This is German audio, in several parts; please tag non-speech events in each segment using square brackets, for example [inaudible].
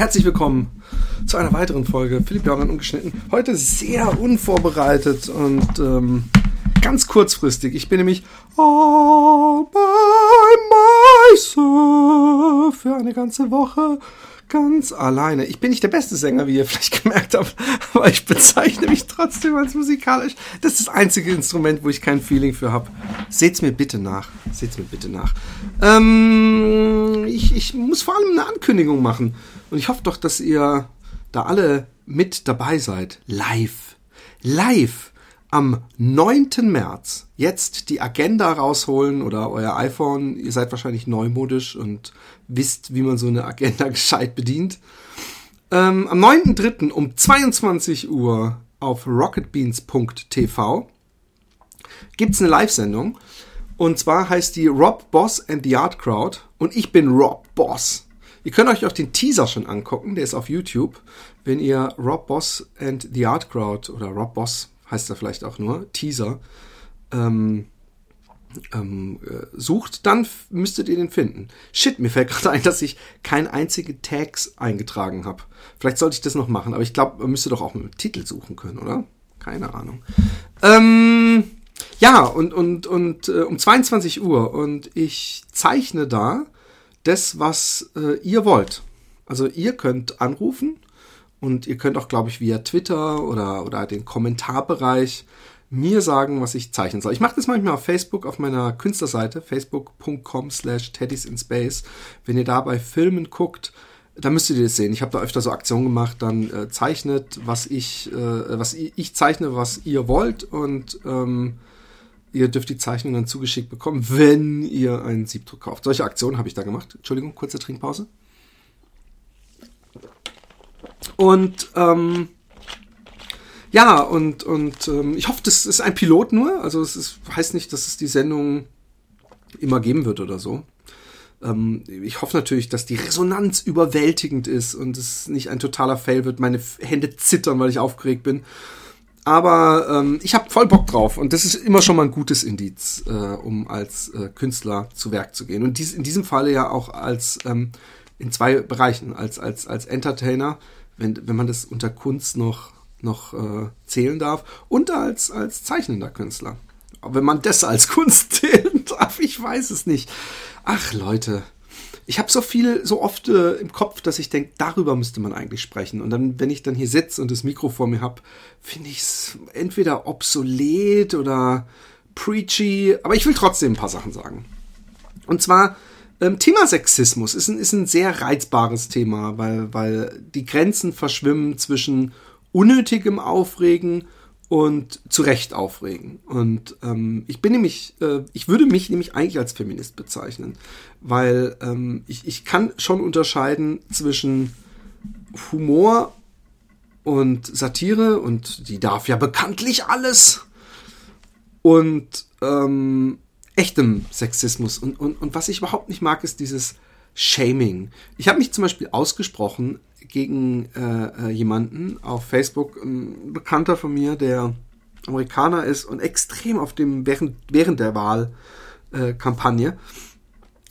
Herzlich willkommen zu einer weiteren Folge Philipp Jordan ungeschnitten. Heute sehr unvorbereitet und ähm, ganz kurzfristig. Ich bin nämlich all by myself für eine ganze Woche ganz alleine. Ich bin nicht der beste Sänger, wie ihr vielleicht [laughs] gemerkt habt, aber ich bezeichne mich trotzdem als musikalisch. Das ist das einzige Instrument, wo ich kein Feeling für habe. Seht's mir bitte nach. Seht's mir bitte nach. Ähm, ich, ich muss vor allem eine Ankündigung machen. Und ich hoffe doch, dass ihr da alle mit dabei seid. Live. Live am 9. März jetzt die Agenda rausholen oder euer iPhone. Ihr seid wahrscheinlich neumodisch und wisst, wie man so eine Agenda [laughs] gescheit bedient. Ähm, am 9.3. um 22 Uhr auf rocketbeans.tv gibt's eine Live-Sendung. Und zwar heißt die Rob Boss and the Art Crowd. Und ich bin Rob Boss. Ihr könnt euch auch den Teaser schon angucken, der ist auf YouTube. Wenn ihr Rob Boss and the Art Crowd oder Rob Boss heißt er vielleicht auch nur, Teaser, ähm, ähm, äh, sucht, dann müsstet ihr den finden. Shit, mir fällt gerade ein, dass ich keine einzige Tags eingetragen habe. Vielleicht sollte ich das noch machen, aber ich glaube, man müsste doch auch mit Titel suchen können, oder? Keine Ahnung. Ähm, ja, und, und, und äh, um 22 Uhr und ich zeichne da das, was äh, ihr wollt. Also ihr könnt anrufen und ihr könnt auch, glaube ich, via Twitter oder, oder den Kommentarbereich mir sagen, was ich zeichnen soll. Ich mache das manchmal auf Facebook, auf meiner Künstlerseite, facebook.com slash teddysInspace. Wenn ihr da bei Filmen guckt, dann müsst ihr das sehen. Ich habe da öfter so Aktionen gemacht, dann äh, zeichnet, was ich, äh, was ich, ich, zeichne, was ihr wollt und ähm, ihr dürft die Zeichnung dann zugeschickt bekommen, wenn ihr einen Siebdruck kauft. Solche Aktionen habe ich da gemacht. Entschuldigung, kurze Trinkpause. Und ähm, ja, und, und ähm, ich hoffe, das ist ein Pilot nur. Also es ist, heißt nicht, dass es die Sendung immer geben wird oder so. Ähm, ich hoffe natürlich, dass die Resonanz überwältigend ist und es nicht ein totaler Fail wird. Meine Hände zittern, weil ich aufgeregt bin. Aber ähm, ich habe voll Bock drauf und das ist immer schon mal ein gutes Indiz, äh, um als äh, Künstler zu Werk zu gehen. Und dies, in diesem Falle ja auch als ähm, in zwei Bereichen, als, als, als Entertainer, wenn, wenn man das unter Kunst noch noch äh, zählen darf und als, als zeichnender Künstler. Aber wenn man das als [laughs] Kunst zählen darf, ich weiß es nicht. Ach Leute, ich habe so viel, so oft äh, im Kopf, dass ich denke, darüber müsste man eigentlich sprechen. Und dann, wenn ich dann hier sitze und das Mikro vor mir habe, finde ich es entweder obsolet oder preachy, aber ich will trotzdem ein paar Sachen sagen. Und zwar, ähm, Thema Sexismus ist ein, ist ein sehr reizbares Thema, weil, weil die Grenzen verschwimmen zwischen unnötigem Aufregen und zu Recht aufregen. Und ähm, ich bin nämlich, äh, ich würde mich nämlich eigentlich als Feminist bezeichnen, weil ähm, ich, ich kann schon unterscheiden zwischen Humor und Satire und die darf ja bekanntlich alles und ähm, echtem Sexismus. Und, und, und was ich überhaupt nicht mag, ist dieses Shaming. Ich habe mich zum Beispiel ausgesprochen gegen äh, äh, jemanden auf Facebook, ein Bekannter von mir, der Amerikaner ist und extrem auf dem, während, während der Wahlkampagne,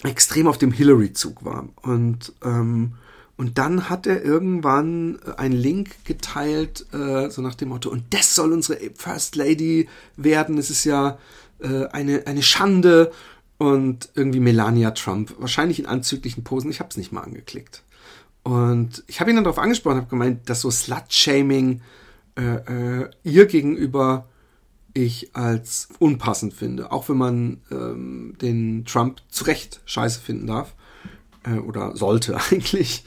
äh, extrem auf dem Hillary-Zug war. Und, ähm, und dann hat er irgendwann einen Link geteilt, äh, so nach dem Motto, und das soll unsere First Lady werden. Es ist ja äh, eine, eine Schande. Und irgendwie Melania Trump, wahrscheinlich in anzüglichen Posen. Ich habe es nicht mal angeklickt. Und ich habe ihn dann darauf angesprochen, habe gemeint, dass so Slut-Shaming äh, äh, ihr gegenüber ich als unpassend finde. Auch wenn man ähm, den Trump zu Recht scheiße finden darf. Äh, oder sollte [laughs] eigentlich.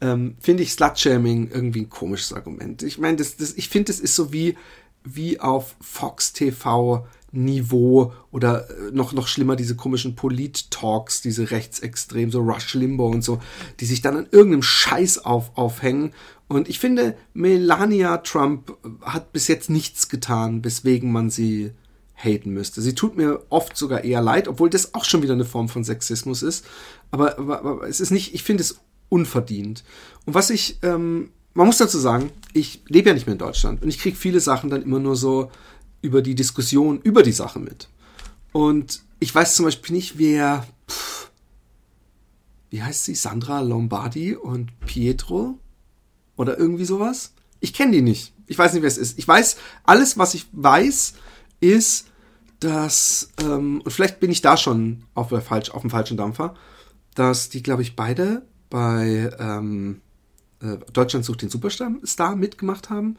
Ähm, finde ich Slut-Shaming irgendwie ein komisches Argument. Ich meine, das, das, ich finde, das ist so wie, wie auf Fox TV Niveau oder äh, noch, noch schlimmer diese komischen Polit-Talks, diese rechtsextrem, so Rush Limbo und so, die sich dann an irgendeinem Scheiß auf, aufhängen. Und ich finde, Melania Trump hat bis jetzt nichts getan, weswegen man sie haten müsste. Sie tut mir oft sogar eher leid, obwohl das auch schon wieder eine Form von Sexismus ist. Aber, aber, aber es ist nicht, ich finde es unverdient. Und was ich, ähm, man muss dazu sagen, ich lebe ja nicht mehr in Deutschland und ich kriege viele Sachen dann immer nur so, über die Diskussion über die Sache mit. Und ich weiß zum Beispiel nicht, wer, pff, wie heißt sie, Sandra Lombardi und Pietro oder irgendwie sowas. Ich kenne die nicht. Ich weiß nicht, wer es ist. Ich weiß, alles, was ich weiß, ist, dass, ähm, und vielleicht bin ich da schon auf, der falsch, auf dem falschen Dampfer, dass die, glaube ich, beide bei ähm, äh, Deutschland sucht den Superstar mitgemacht haben.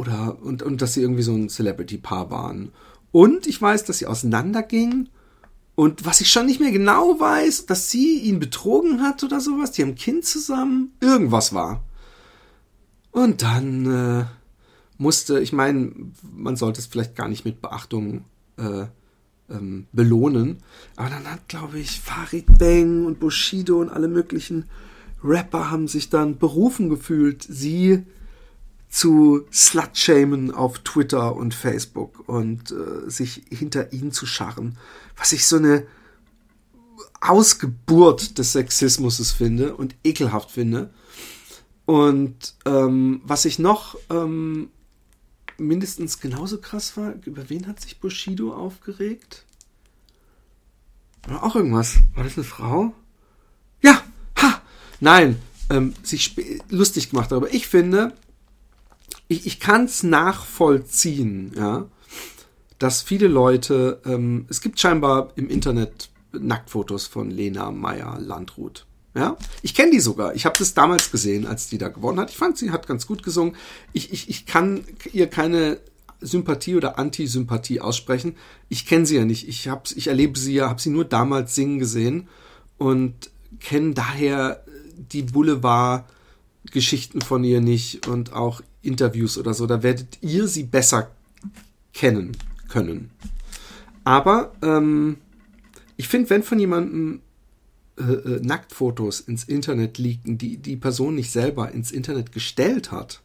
Oder, und, und dass sie irgendwie so ein Celebrity-Paar waren. Und ich weiß, dass sie auseinandergingen. Und was ich schon nicht mehr genau weiß, dass sie ihn betrogen hat oder sowas. Die haben ein Kind zusammen. Irgendwas war. Und dann äh, musste, ich meine, man sollte es vielleicht gar nicht mit Beachtung äh, ähm, belohnen. Aber dann hat, glaube ich, Farid Bang und Bushido und alle möglichen Rapper haben sich dann berufen gefühlt, sie zu slutshamen auf Twitter und Facebook und äh, sich hinter ihnen zu scharren. Was ich so eine Ausgeburt des Sexismus finde und ekelhaft finde. Und ähm, was ich noch ähm, mindestens genauso krass war, über wen hat sich Bushido aufgeregt? Oder auch irgendwas. War das eine Frau? Ja, ha! Nein, ähm, sich lustig gemacht darüber. Ich finde, ich, ich kann es nachvollziehen, ja, dass viele Leute, ähm, es gibt scheinbar im Internet Nacktfotos von Lena Meyer Landrut. Ja, ich kenne die sogar. Ich habe das damals gesehen, als die da gewonnen hat. Ich fand, sie hat ganz gut gesungen. Ich, ich, ich kann ihr keine Sympathie oder Antisympathie aussprechen. Ich kenne sie ja nicht. Ich, hab's, ich erlebe sie ja, habe sie nur damals singen gesehen und kenne daher die Boulevard-Geschichten von ihr nicht und auch Interviews oder so. Da werdet ihr sie besser kennen können. Aber ähm, ich finde, wenn von jemandem äh, äh, Nacktfotos ins Internet liegen, die die Person nicht selber ins Internet gestellt hat,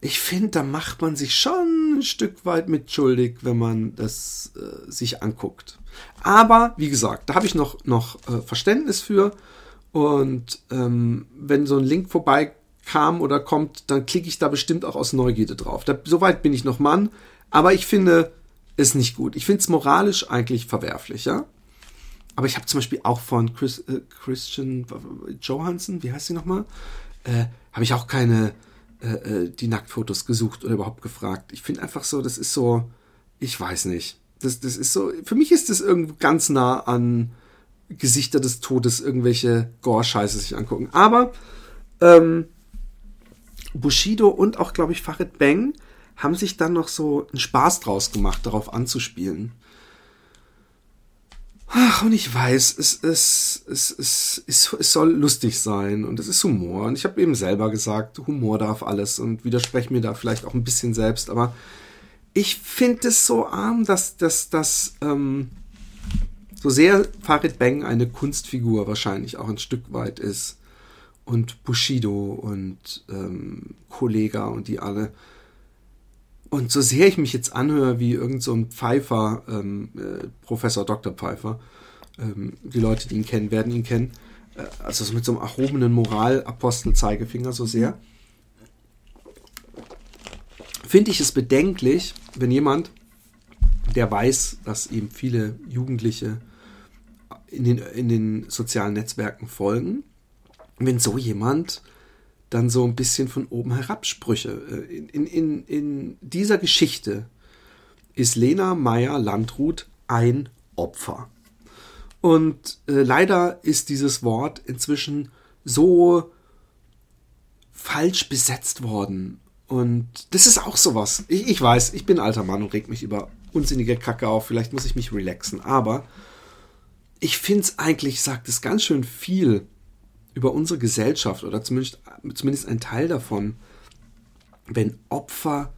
ich finde, da macht man sich schon ein Stück weit mitschuldig, wenn man das äh, sich anguckt. Aber wie gesagt, da habe ich noch, noch äh, Verständnis für. Und ähm, wenn so ein Link vorbeikam oder kommt, dann klicke ich da bestimmt auch aus Neugierde drauf. Da, Soweit bin ich noch Mann. Aber ich finde es nicht gut. Ich finde es moralisch eigentlich verwerflich, ja. Aber ich habe zum Beispiel auch von Chris, äh, Christian Johansson, wie heißt sie nochmal? Äh, habe ich auch keine äh, äh, die Nacktfotos gesucht oder überhaupt gefragt. Ich finde einfach so, das ist so, ich weiß nicht. Das, das ist so, für mich ist das irgendwo ganz nah an Gesichter des Todes, irgendwelche Gore-Scheiße sich angucken. Aber ähm, Bushido und auch, glaube ich, Farid Bang haben sich dann noch so einen Spaß draus gemacht, darauf anzuspielen. Ach, und ich weiß, es, es, es, es, es, es soll lustig sein und es ist Humor. Und ich habe eben selber gesagt, Humor darf alles und widerspreche mir da vielleicht auch ein bisschen selbst. Aber ich finde es so arm, dass, dass, dass ähm, so sehr Farid Bang eine Kunstfigur wahrscheinlich auch ein Stück weit ist und Bushido und ähm, Kollega und die alle und so sehr ich mich jetzt anhöre wie irgend so ein Pfeifer, ähm, äh, Professor Dr. Pfeifer, ähm, die Leute, die ihn kennen, werden ihn kennen, äh, also so mit so einem erhobenen Moralapostel-Zeigefinger so sehr, finde ich es bedenklich, wenn jemand, der weiß, dass eben viele Jugendliche in den, in den sozialen Netzwerken folgen, wenn so jemand dann so ein bisschen von oben herab Sprüche. Äh, in, in, in dieser Geschichte ist Lena Meyer Landrut ein Opfer. Und äh, leider ist dieses Wort inzwischen so falsch besetzt worden. Und das ist auch sowas. Ich, ich weiß, ich bin alter Mann und reg mich über unsinnige Kacke auf. Vielleicht muss ich mich relaxen. Aber ich finde es eigentlich, sagt es ganz schön viel über unsere Gesellschaft oder zumindest, zumindest ein Teil davon, wenn Opfer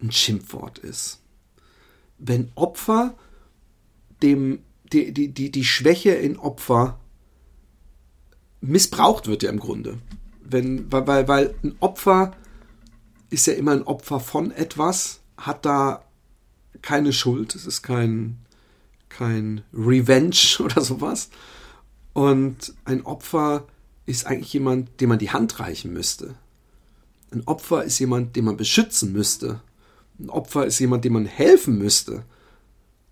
ein Schimpfwort ist. Wenn Opfer dem, die, die, die, die Schwäche in Opfer missbraucht wird ja im Grunde. Wenn, weil, weil, weil ein Opfer ist ja immer ein Opfer von etwas, hat da keine Schuld, es ist kein, kein Revenge [laughs] oder sowas. Und ein Opfer ist eigentlich jemand, dem man die Hand reichen müsste. Ein Opfer ist jemand, den man beschützen müsste. Ein Opfer ist jemand, dem man helfen müsste.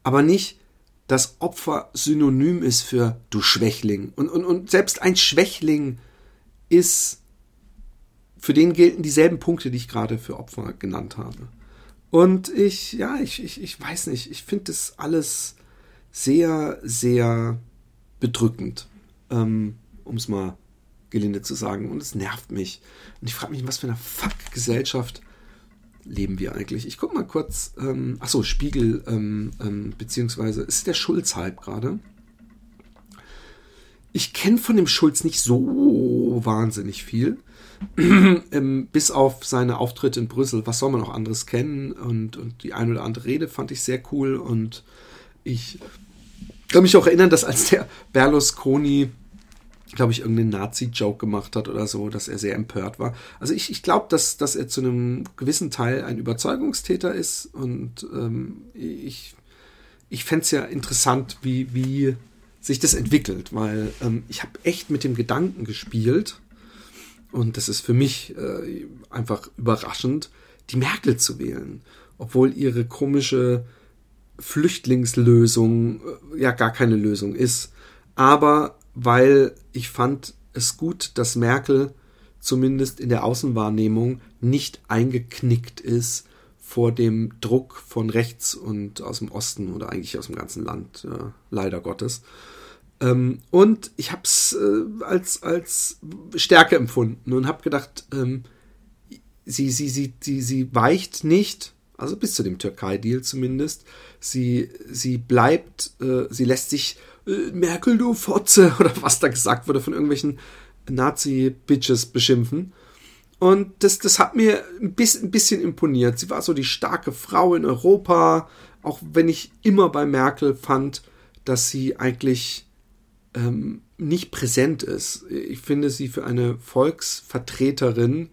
Aber nicht, dass Opfer synonym ist für du Schwächling. Und, und, und selbst ein Schwächling ist für den gelten dieselben Punkte, die ich gerade für Opfer genannt habe. Und ich, ja, ich, ich, ich weiß nicht, ich finde das alles sehr, sehr bedrückend, ähm, um es mal gelinde zu sagen. Und es nervt mich. Und ich frage mich, was für eine Fuck-Gesellschaft leben wir eigentlich? Ich gucke mal kurz, ähm, achso, Spiegel, ähm, ähm, beziehungsweise ist der Schulz-Hype gerade. Ich kenne von dem Schulz nicht so wahnsinnig viel. [clears throat] ähm, bis auf seine Auftritte in Brüssel, was soll man noch anderes kennen? Und, und die ein oder andere Rede fand ich sehr cool. Und ich kann mich auch erinnern, dass als der Berlusconi, glaube ich, irgendeinen Nazi-Joke gemacht hat oder so, dass er sehr empört war. Also ich, ich glaube, dass, dass er zu einem gewissen Teil ein Überzeugungstäter ist. Und ähm, ich, ich fände es ja interessant, wie, wie sich das entwickelt, weil ähm, ich habe echt mit dem Gedanken gespielt, und das ist für mich äh, einfach überraschend, die Merkel zu wählen, obwohl ihre komische Flüchtlingslösung äh, ja gar keine Lösung ist. Aber weil ich fand es gut, dass Merkel zumindest in der Außenwahrnehmung nicht eingeknickt ist vor dem Druck von rechts und aus dem Osten oder eigentlich aus dem ganzen Land, äh, leider Gottes. Ähm, und ich habe es äh, als, als Stärke empfunden und habe gedacht, ähm, sie, sie, sie, sie, sie weicht nicht, also bis zu dem Türkei-Deal zumindest. Sie, sie bleibt, äh, sie lässt sich äh, Merkel, du Fotze, [laughs] oder was da gesagt wurde, von irgendwelchen Nazi-Bitches beschimpfen. Und das, das hat mir ein bisschen, ein bisschen imponiert. Sie war so die starke Frau in Europa, auch wenn ich immer bei Merkel fand, dass sie eigentlich ähm, nicht präsent ist. Ich finde sie für eine Volksvertreterin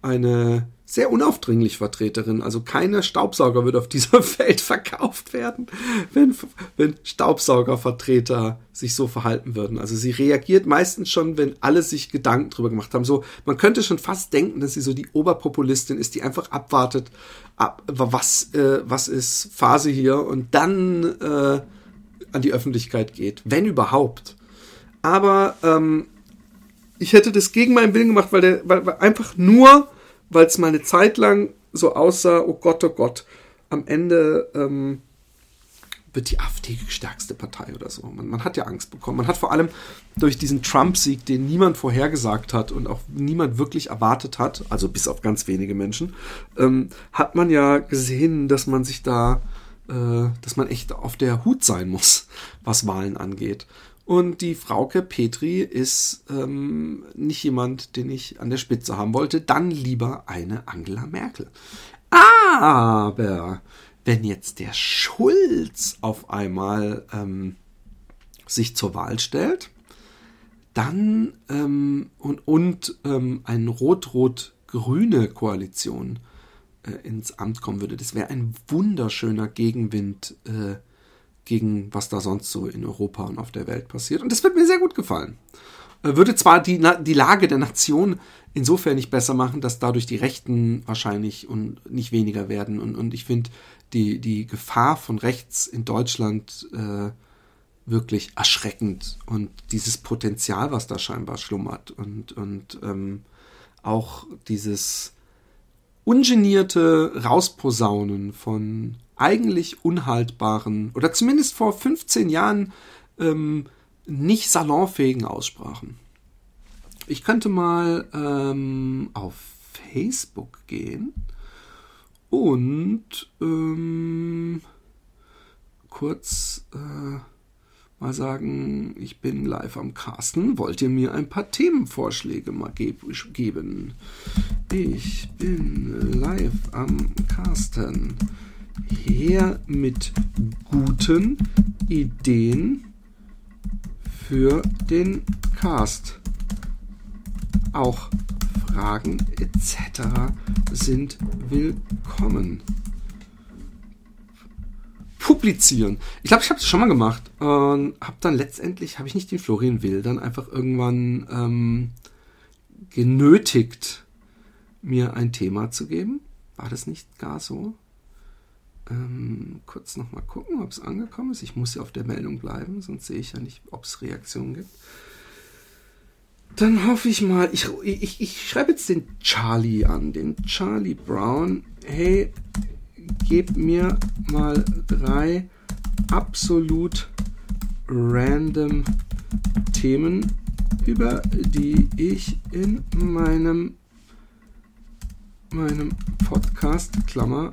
eine sehr unaufdringlich Vertreterin. Also keine Staubsauger wird auf dieser [laughs] Welt verkauft werden, wenn, wenn Staubsaugervertreter sich so verhalten würden. Also sie reagiert meistens schon, wenn alle sich Gedanken drüber gemacht haben. So, man könnte schon fast denken, dass sie so die Oberpopulistin ist, die einfach abwartet, ab, was, äh, was ist Phase hier und dann äh, an die Öffentlichkeit geht, wenn überhaupt. Aber ähm, ich hätte das gegen meinen Willen gemacht, weil, der, weil, weil einfach nur, weil es mal eine Zeit lang so aussah, oh Gott, oh Gott, am Ende ähm, wird die AfD die stärkste Partei oder so. Man, man, hat ja Angst bekommen. Man hat vor allem durch diesen Trump-Sieg, den niemand vorhergesagt hat und auch niemand wirklich erwartet hat, also bis auf ganz wenige Menschen, ähm, hat man ja gesehen, dass man sich da äh, dass man echt auf der Hut sein muss, was Wahlen angeht. Und die Frauke Petri ist ähm, nicht jemand, den ich an der Spitze haben wollte. Dann lieber eine Angela Merkel. Aber wenn jetzt der Schulz auf einmal ähm, sich zur Wahl stellt, dann ähm, und, und ähm, eine rot-rot-grüne Koalition äh, ins Amt kommen würde. Das wäre ein wunderschöner Gegenwind äh, gegen was da sonst so in Europa und auf der Welt passiert. Und das wird mir sehr gut gefallen. Äh, würde zwar die, die Lage der Nation insofern nicht besser machen, dass dadurch die Rechten wahrscheinlich und nicht weniger werden. Und, und ich finde die, die Gefahr von rechts in Deutschland äh, wirklich erschreckend und dieses Potenzial, was da scheinbar schlummert und, und ähm, auch dieses ungenierte Rausposaunen von eigentlich unhaltbaren oder zumindest vor 15 Jahren ähm, nicht salonfähigen Aussprachen. Ich könnte mal ähm, auf Facebook gehen und ähm, kurz äh, mal sagen, ich bin live am Casten. Wollt ihr mir ein paar Themenvorschläge mal geb geben? Ich bin live am Casten. Her mit guten Ideen für den Cast. Auch Fragen etc. sind willkommen publizieren. Ich glaube, ich habe es schon mal gemacht und habe dann letztendlich, habe ich nicht den Florian Will dann einfach irgendwann ähm, genötigt, mir ein Thema zu geben. War das nicht gar so? Ähm, kurz nochmal gucken, ob es angekommen ist. Ich muss ja auf der Meldung bleiben, sonst sehe ich ja nicht, ob es Reaktionen gibt. Dann hoffe ich mal, ich, ich, ich schreibe jetzt den Charlie an, den Charlie Brown. Hey, gib mir mal drei absolut random Themen, über die ich in meinem, meinem Podcast, Klammer,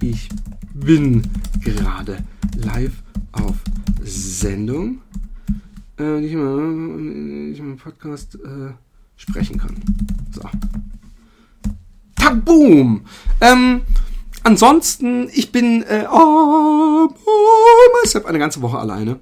ich bin gerade live auf Sendung, äh, mal, nicht mal Podcast äh, sprechen kann. So. Taboom! Ähm, ansonsten, ich bin äh, oh, oh, eine ganze Woche alleine.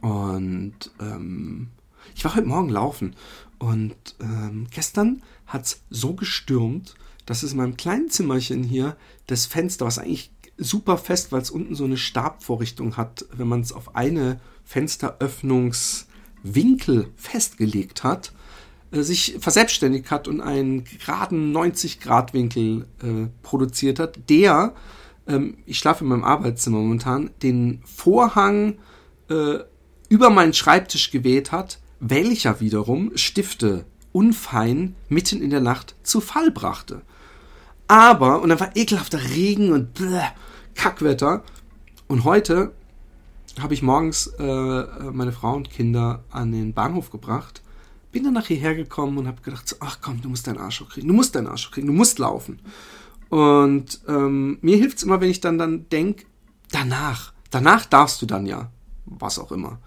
Und ähm, ich war heute Morgen laufen. Und ähm, gestern hat's so gestürmt, dass es in meinem kleinen Zimmerchen hier das Fenster, was eigentlich super fest, weil es unten so eine Stabvorrichtung hat, wenn man es auf eine Fensteröffnungswinkel festgelegt hat, sich verselbstständigt hat und einen geraden 90-Grad-Winkel äh, produziert hat, der, ähm, ich schlafe in meinem Arbeitszimmer momentan, den Vorhang äh, über meinen Schreibtisch geweht hat, welcher wiederum Stifte unfein mitten in der Nacht zu Fall brachte. Aber, und dann war ekelhafter Regen und bläh, Kackwetter. Und heute habe ich morgens äh, meine Frau und Kinder an den Bahnhof gebracht bin dann nach hierher gekommen und habe gedacht, so, ach komm, du musst deinen Arsch kriegen, du musst deinen Arsch kriegen, du musst laufen. Und ähm, mir hilft es immer, wenn ich dann, dann denke, danach, danach darfst du dann ja, was auch immer.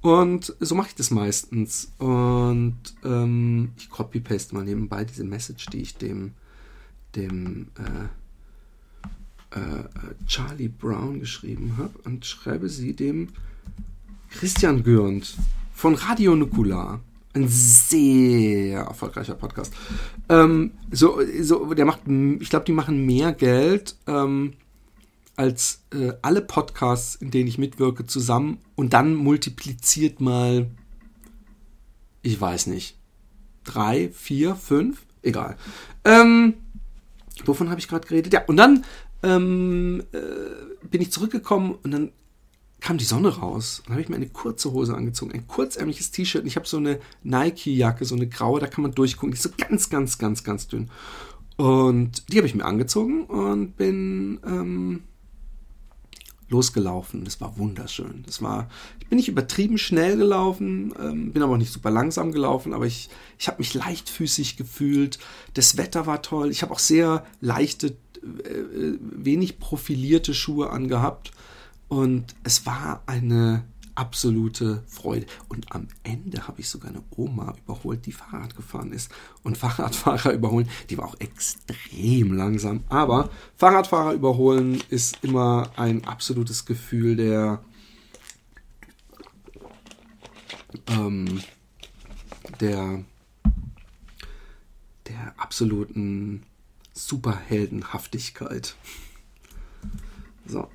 Und so mache ich das meistens. Und ähm, ich copy-paste mal nebenbei diese Message, die ich dem, dem äh, äh, Charlie Brown geschrieben habe und schreibe sie dem Christian Gürnt von Radio Nukular. Ein sehr erfolgreicher Podcast. Ähm, so, so, der macht, ich glaube, die machen mehr Geld ähm, als äh, alle Podcasts, in denen ich mitwirke, zusammen und dann multipliziert mal, ich weiß nicht, drei, vier, fünf, egal. Ähm, wovon habe ich gerade geredet? Ja, und dann ähm, äh, bin ich zurückgekommen und dann kam die Sonne raus. Dann habe ich mir eine kurze Hose angezogen, ein kurzärmliches T-Shirt. Und ich habe so eine Nike-Jacke, so eine graue, da kann man durchgucken. Die ist so ganz, ganz, ganz, ganz dünn. Und die habe ich mir angezogen und bin ähm, losgelaufen. Das war wunderschön. Das war, ich bin nicht übertrieben schnell gelaufen, ähm, bin aber auch nicht super langsam gelaufen, aber ich, ich habe mich leichtfüßig gefühlt. Das Wetter war toll. Ich habe auch sehr leichte, äh, äh wenig profilierte Schuhe angehabt. Und es war eine absolute Freude. Und am Ende habe ich sogar eine Oma überholt, die Fahrrad gefahren ist. Und Fahrradfahrer überholen, die war auch extrem langsam. Aber Fahrradfahrer überholen ist immer ein absolutes Gefühl der, ähm, der, der absoluten Superheldenhaftigkeit. So.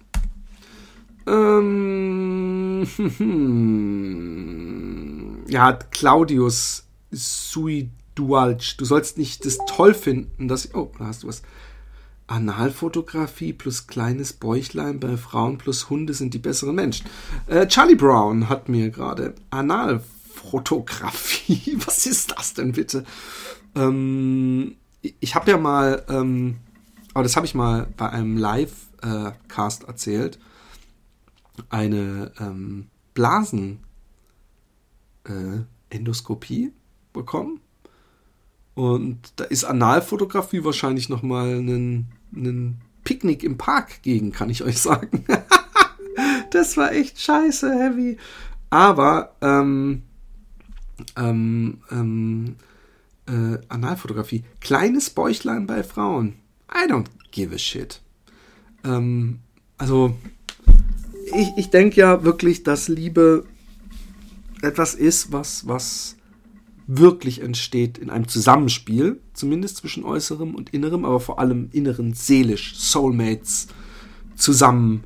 Ähm, [laughs] ja, Claudius Suidualc. Du sollst nicht das toll finden, dass. Oh, da hast du was. Analfotografie plus kleines Bäuchlein bei Frauen plus Hunde sind die besseren Menschen. Äh, Charlie Brown hat mir gerade Analfotografie. [laughs] Was ist das denn bitte? Ähm, ich habe ja mal, ähm, aber das habe ich mal bei einem Live-Cast äh, erzählt eine ähm, Blasenendoskopie äh, bekommen. Und da ist Analfotografie wahrscheinlich nochmal ein, ein Picknick im Park gegen, kann ich euch sagen. [laughs] das war echt scheiße heavy. Aber ähm, ähm, ähm, äh, Analfotografie. Kleines Bäuchlein bei Frauen. I don't give a shit. Ähm, also ich, ich denke ja wirklich, dass Liebe etwas ist, was, was wirklich entsteht in einem Zusammenspiel, zumindest zwischen äußerem und innerem, aber vor allem inneren, seelisch, Soulmates zusammen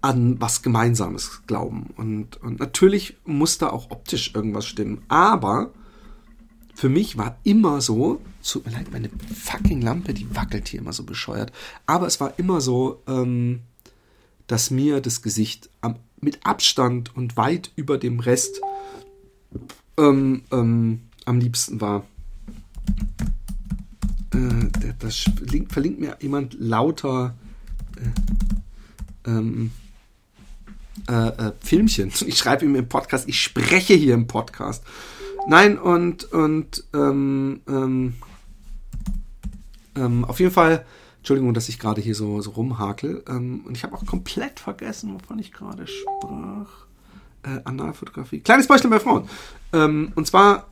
an was Gemeinsames glauben. Und, und natürlich muss da auch optisch irgendwas stimmen. Aber für mich war immer so, tut mir leid, meine fucking Lampe, die wackelt hier immer so bescheuert. Aber es war immer so, ähm, dass mir das Gesicht am, mit Abstand und weit über dem Rest ähm, ähm, am liebsten war. Äh, das verlinkt, verlinkt, mir jemand lauter äh, ähm, äh, äh, Filmchen. [laughs] Ich schreibe ihm im Podcast, ich spreche hier im Podcast. Nein, und, und ähm, ähm, ähm, auf jeden Fall, Entschuldigung, dass ich gerade hier so, so rumhakel. Ähm, und ich habe auch komplett vergessen, wovon ich gerade sprach. Äh, Analfotografie. Kleines Beispiel bei Frauen. Ähm, und zwar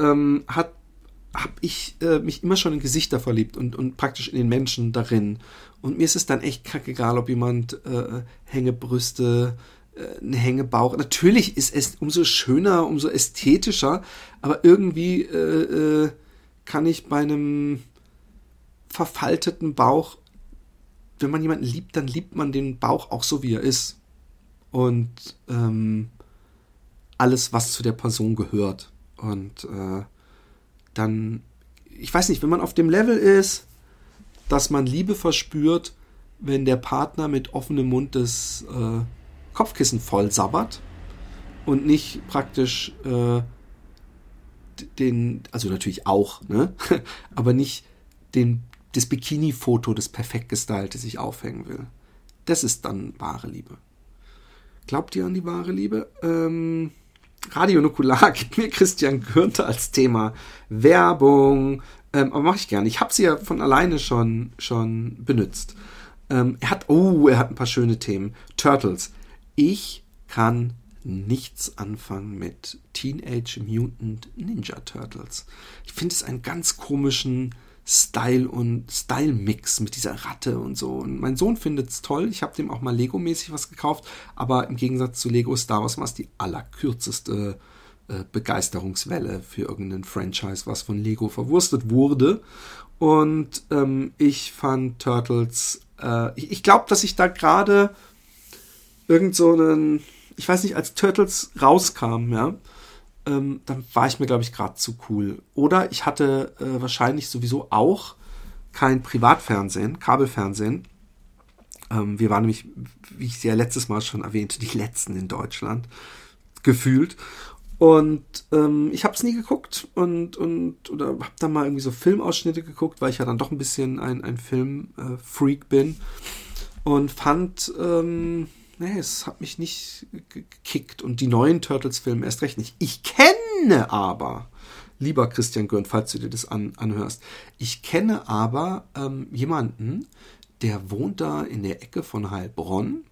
ähm, hat habe ich äh, mich immer schon in Gesichter verliebt und, und praktisch in den Menschen darin. Und mir ist es dann echt kackegal, ob jemand äh, Hängebrüste, äh, ein Hängebauch. Natürlich ist es umso schöner, umso ästhetischer, aber irgendwie äh, äh, kann ich bei einem verfalteten Bauch, wenn man jemanden liebt, dann liebt man den Bauch auch so, wie er ist. Und ähm, alles, was zu der Person gehört. Und äh, dann, ich weiß nicht, wenn man auf dem Level ist, dass man Liebe verspürt, wenn der Partner mit offenem Mund das äh, Kopfkissen voll sabbert und nicht praktisch äh, den, also natürlich auch, ne? [laughs] aber nicht den, das Bikini-Foto, das perfekt gestylte sich aufhängen will. Das ist dann wahre Liebe. Glaubt ihr an die wahre Liebe? Ähm, Radio Nukular [laughs] gibt mir Christian Gürnte als Thema Werbung. Ähm, aber mache ich gerne. Ich habe sie ja von alleine schon, schon benutzt. Ähm, er hat, oh, er hat ein paar schöne Themen. Turtles. Ich kann nichts anfangen mit Teenage Mutant Ninja Turtles. Ich finde es einen ganz komischen Style und Style-Mix mit dieser Ratte und so. Und mein Sohn findet es toll. Ich habe dem auch mal Lego-mäßig was gekauft, aber im Gegensatz zu Lego Star Wars war es die allerkürzeste äh, Begeisterungswelle für irgendeinen Franchise, was von Lego verwurstet wurde. Und ähm, ich fand Turtles, äh, ich, ich glaube, dass ich da gerade irgend so einen, ich weiß nicht, als Turtles rauskam, ja, ähm, dann war ich mir, glaube ich, gerade zu cool. Oder ich hatte äh, wahrscheinlich sowieso auch kein Privatfernsehen, Kabelfernsehen. Ähm, wir waren nämlich, wie ich sie ja letztes Mal schon erwähnte, die letzten in Deutschland gefühlt. Und ähm, ich habe es nie geguckt und, und oder habe dann mal irgendwie so Filmausschnitte geguckt, weil ich ja dann doch ein bisschen ein, ein Filmfreak äh, bin. Und fand, ähm, nee, es hat mich nicht gekickt und die neuen Turtles-Filme erst recht nicht. Ich kenne aber, lieber Christian Görn, falls du dir das an, anhörst, ich kenne aber ähm, jemanden, der wohnt da in der Ecke von Heilbronn.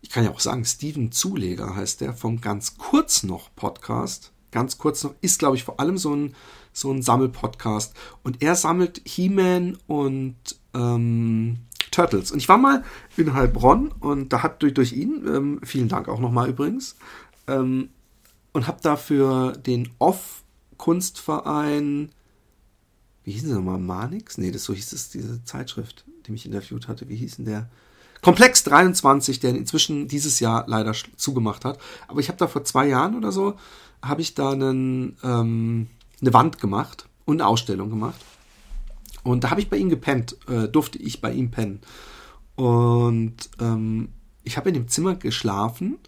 Ich kann ja auch sagen, Steven Zuleger heißt der vom ganz kurz noch Podcast. Ganz kurz noch ist, glaube ich, vor allem so ein, so ein Sammelpodcast. Und er sammelt He-Man und ähm, Turtles. Und ich war mal in Heilbronn und da hat durch, durch ihn, ähm, vielen Dank auch nochmal übrigens, ähm, und habe dafür den Off-Kunstverein, wie hieß der nochmal, Manix? Nee, das so hieß es, diese Zeitschrift, die mich interviewt hatte. Wie hieß denn der? Komplex 23, der inzwischen dieses Jahr leider zugemacht hat. Aber ich habe da vor zwei Jahren oder so, habe ich da einen, ähm, eine Wand gemacht und eine Ausstellung gemacht. Und da habe ich bei ihm gepennt, äh, durfte ich bei ihm pennen. Und ähm, ich habe in dem Zimmer geschlafen,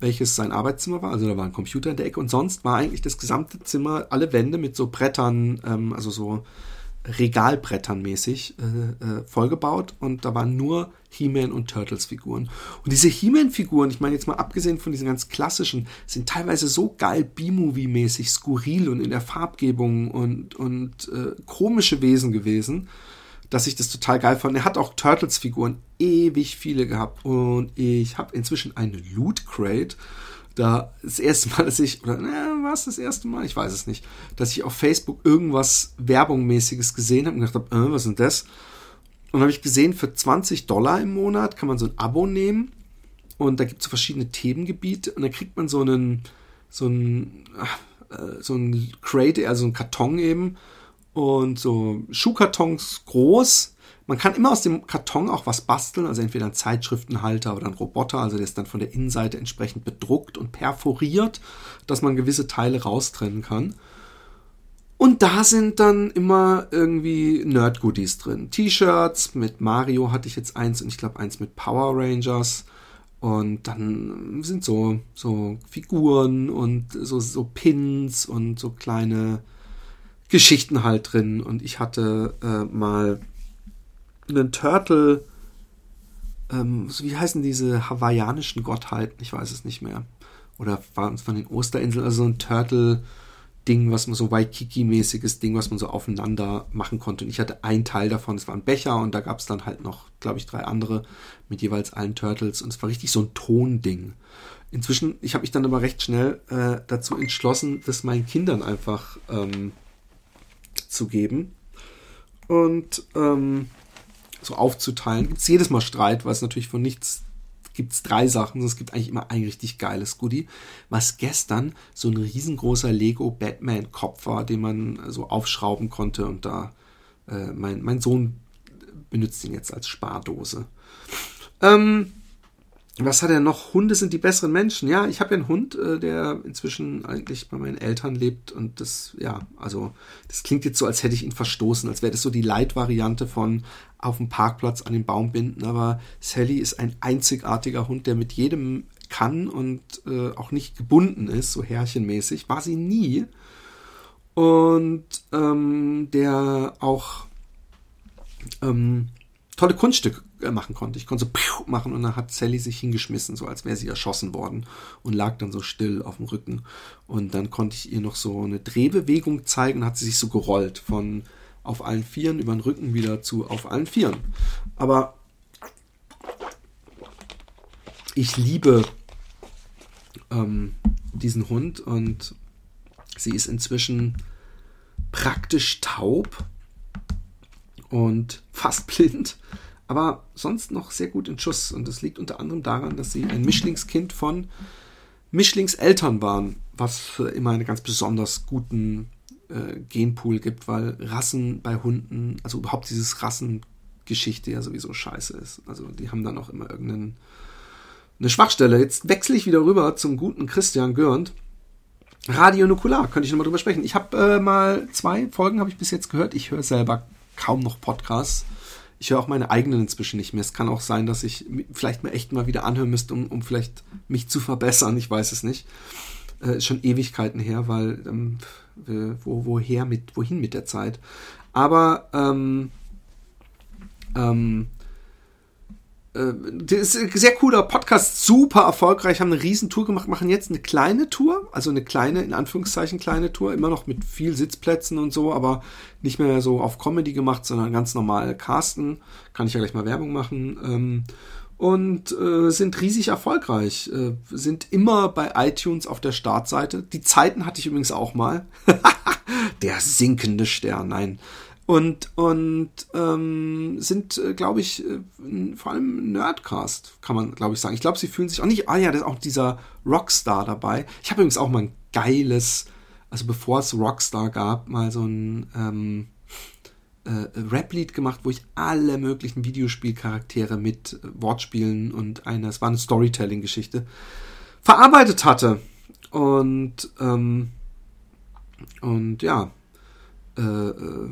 welches sein Arbeitszimmer war. Also da war ein Computer in der Ecke und sonst war eigentlich das gesamte Zimmer, alle Wände mit so Brettern, ähm, also so Regalbrettern mäßig äh, äh, vollgebaut und da waren nur He-Man und Turtles Figuren. Und diese He-Man Figuren, ich meine jetzt mal abgesehen von diesen ganz klassischen, sind teilweise so geil B-Movie mäßig skurril und in der Farbgebung und und äh, komische Wesen gewesen, dass ich das total geil fand. Er hat auch Turtles Figuren ewig viele gehabt und ich habe inzwischen eine Loot Crate da das erste Mal, dass ich, oder na, war es das erste Mal? Ich weiß es nicht, dass ich auf Facebook irgendwas Werbungmäßiges gesehen habe und gedacht habe, äh, was ist das? Und habe ich gesehen, für 20 Dollar im Monat kann man so ein Abo nehmen und da gibt es so verschiedene Themengebiete und dann kriegt man so einen, so einen, äh, so einen Crate, also einen Karton eben und so Schuhkartons groß man kann immer aus dem Karton auch was basteln, also entweder ein Zeitschriftenhalter oder ein Roboter, also der ist dann von der Innenseite entsprechend bedruckt und perforiert, dass man gewisse Teile raustrennen kann. Und da sind dann immer irgendwie Nerd-Goodies drin. T-Shirts mit Mario hatte ich jetzt eins und ich glaube eins mit Power Rangers. Und dann sind so, so Figuren und so, so Pins und so kleine Geschichten halt drin. Und ich hatte äh, mal einen Turtle, ähm, wie heißen diese hawaiianischen Gottheiten? Ich weiß es nicht mehr. Oder waren es von den Osterinseln, also so ein Turtle. Ding, was man so Waikiki-mäßiges Ding, was man so aufeinander machen konnte. Und ich hatte einen Teil davon, es war ein Becher und da gab es dann halt noch, glaube ich, drei andere mit jeweils allen Turtles und es war richtig so ein Tonding. Inzwischen, ich habe mich dann aber recht schnell äh, dazu entschlossen, das meinen Kindern einfach ähm, zu geben und ähm, so aufzuteilen. Gibt es jedes Mal Streit, weil es natürlich von nichts gibt es drei Sachen. Es gibt eigentlich immer ein richtig geiles Goodie, was gestern so ein riesengroßer Lego Batman Kopf war, den man so aufschrauben konnte und da äh, mein, mein Sohn benutzt ihn jetzt als Spardose. Ähm, was hat er noch? Hunde sind die besseren Menschen. Ja, ich habe ja einen Hund, äh, der inzwischen eigentlich bei meinen Eltern lebt und das, ja, also das klingt jetzt so, als hätte ich ihn verstoßen, als wäre das so die Leitvariante von auf dem Parkplatz an den Baum binden. Aber Sally ist ein einzigartiger Hund, der mit jedem kann und äh, auch nicht gebunden ist, so härchenmäßig. War sie nie. Und ähm, der auch ähm, tolle Kunststücke äh, machen konnte. Ich konnte so piu machen und dann hat Sally sich hingeschmissen, so als wäre sie erschossen worden und lag dann so still auf dem Rücken. Und dann konnte ich ihr noch so eine Drehbewegung zeigen hat sie sich so gerollt von auf allen Vieren über den Rücken wieder zu auf allen Vieren. Aber ich liebe ähm, diesen Hund und sie ist inzwischen praktisch taub und fast blind, aber sonst noch sehr gut in Schuss. Und das liegt unter anderem daran, dass sie ein Mischlingskind von Mischlingseltern waren, was für immer einen ganz besonders guten äh, Genpool gibt, weil Rassen bei Hunden, also überhaupt dieses Rassengeschichte ja sowieso scheiße ist. Also die haben dann auch immer irgendeine Schwachstelle. Jetzt wechsle ich wieder rüber zum guten Christian Görnd. Radio Nukular, könnte ich nochmal drüber sprechen. Ich habe äh, mal zwei Folgen, habe ich bis jetzt gehört. Ich höre selber kaum noch Podcasts. Ich höre auch meine eigenen inzwischen nicht mehr. Es kann auch sein, dass ich vielleicht mal echt mal wieder anhören müsste, um, um vielleicht mich zu verbessern. Ich weiß es nicht. Äh, schon Ewigkeiten her, weil ähm, wo, woher mit, wohin mit der Zeit. Aber ähm, ähm, äh, das ist ein sehr cooler Podcast, super erfolgreich, haben eine Riesentour gemacht, machen jetzt eine kleine Tour, also eine kleine, in Anführungszeichen kleine Tour, immer noch mit viel Sitzplätzen und so, aber nicht mehr so auf Comedy gemacht, sondern ganz normal casten. Kann ich ja gleich mal Werbung machen. Ähm, und äh, sind riesig erfolgreich. Äh, sind immer bei iTunes auf der Startseite. Die Zeiten hatte ich übrigens auch mal. [laughs] der sinkende Stern, nein. Und, und ähm, sind, äh, glaube ich, äh, vor allem Nerdcast, kann man, glaube ich, sagen. Ich glaube, sie fühlen sich auch nicht, ah ja, da ist auch dieser Rockstar dabei. Ich habe übrigens auch mal ein geiles, also bevor es Rockstar gab, mal so ein ähm, äh, Rap-Lied gemacht, wo ich alle möglichen Videospielcharaktere mit äh, Wortspielen und einer, es war eine Storytelling-Geschichte, verarbeitet hatte. Und, ähm, und ja, äh, äh,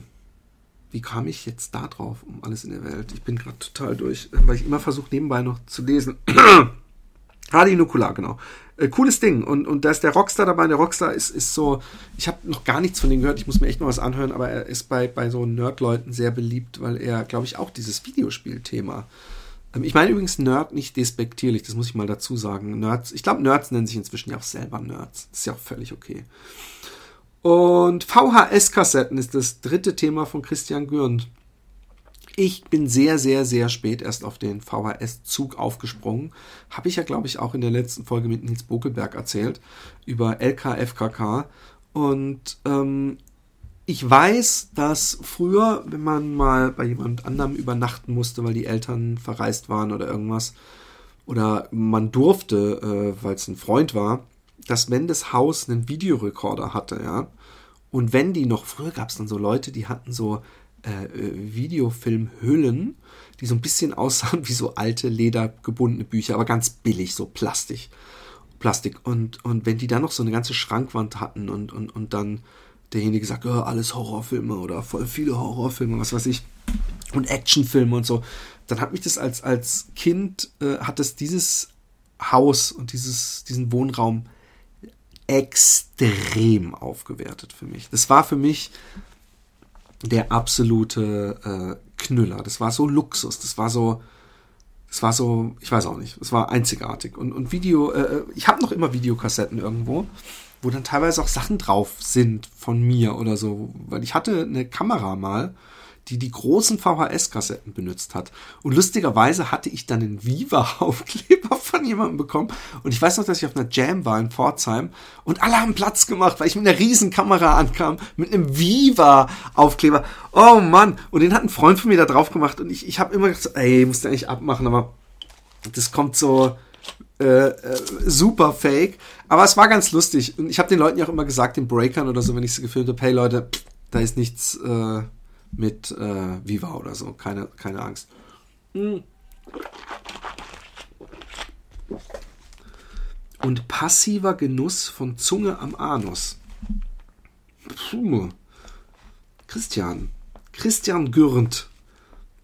wie kam ich jetzt da drauf, um alles in der Welt? Ich bin gerade total durch, weil ich immer versuche, nebenbei noch zu lesen. [clears throat] Hadi Nukular, genau. Äh, cooles Ding. Und, und da ist der Rockstar dabei. Der Rockstar ist, ist so, ich habe noch gar nichts von dem gehört, ich muss mir echt noch was anhören, aber er ist bei, bei so Nerd-Leuten sehr beliebt, weil er, glaube ich, auch dieses Videospielthema. Ähm, ich meine übrigens Nerd nicht despektierlich, das muss ich mal dazu sagen. Nerds, ich glaube, Nerds nennen sich inzwischen ja auch selber Nerds. Das ist ja auch völlig okay. Und VHS-Kassetten ist das dritte Thema von Christian Gürnt. Ich bin sehr, sehr, sehr spät erst auf den VHS-Zug aufgesprungen. Habe ich ja, glaube ich, auch in der letzten Folge mit Nils Bokelberg erzählt über LKFKK. Und ähm, ich weiß, dass früher, wenn man mal bei jemand anderem übernachten musste, weil die Eltern verreist waren oder irgendwas, oder man durfte, äh, weil es ein Freund war, dass wenn das Haus einen Videorekorder hatte, ja, und wenn die noch, früher gab es dann so Leute, die hatten so äh, äh, Videofilmhüllen, die so ein bisschen [laughs] aussahen wie so alte ledergebundene Bücher, aber ganz billig, so Plastik. Plastik. Und, und wenn die dann noch so eine ganze Schrankwand hatten und, und, und dann derjenige sagt, oh, alles Horrorfilme oder voll viele Horrorfilme, was weiß ich, und Actionfilme und so, dann hat mich das als, als Kind, äh, hat das dieses Haus und dieses, diesen Wohnraum extrem aufgewertet für mich. Das war für mich der absolute äh, Knüller. Das war so Luxus. Das war so, das war so, ich weiß auch nicht, es war einzigartig. Und, und Video, äh, äh ich habe noch immer Videokassetten irgendwo, wo dann teilweise auch Sachen drauf sind von mir oder so. Weil ich hatte eine Kamera mal, die die großen VHS-Kassetten benutzt hat. Und lustigerweise hatte ich dann einen Viva-Aufkleber [laughs] von jemandem bekommen. Und ich weiß noch, dass ich auf einer Jam war in Pforzheim und alle haben Platz gemacht, weil ich mit einer riesen Kamera ankam, mit einem Viva-Aufkleber. Oh Mann! Und den hat ein Freund von mir da drauf gemacht und ich, ich habe immer gedacht, ey, musst du eigentlich abmachen, aber das kommt so äh, äh, super fake. Aber es war ganz lustig. Und ich habe den Leuten ja auch immer gesagt, den Breakern oder so, wenn ich sie gefilmt habe, hey Leute, da ist nichts... Äh, mit äh, Viva oder so. Keine, keine Angst. Und passiver Genuss von Zunge am Anus. Puh. Christian. Christian Gürnt.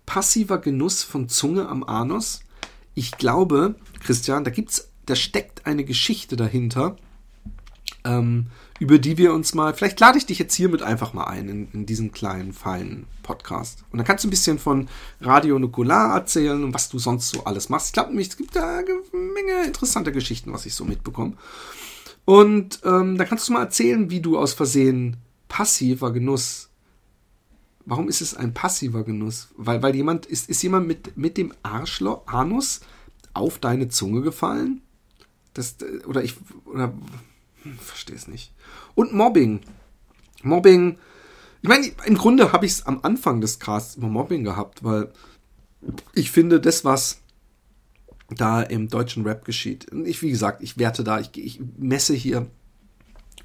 Passiver Genuss von Zunge am Anus. Ich glaube, Christian, da gibt's, da steckt eine Geschichte dahinter, ähm, über die wir uns mal, vielleicht lade ich dich jetzt hiermit einfach mal ein in, in diesen kleinen, feinen Podcast. Und dann kannst du ein bisschen von Radio Nukular erzählen und was du sonst so alles machst. Ich glaube es gibt da eine Menge interessante Geschichten, was ich so mitbekomme. Und ähm, da kannst du mal erzählen, wie du aus Versehen passiver Genuss. Warum ist es ein passiver Genuss? Weil, weil jemand, ist, ist jemand mit, mit dem Arschloch, Anus auf deine Zunge gefallen? Das, oder ich, oder, verstehe es nicht. Und Mobbing. Mobbing. Ich meine, im Grunde habe ich es am Anfang des Casts über Mobbing gehabt, weil ich finde, das, was da im deutschen Rap geschieht, ich, wie gesagt, ich werte da, ich, ich messe hier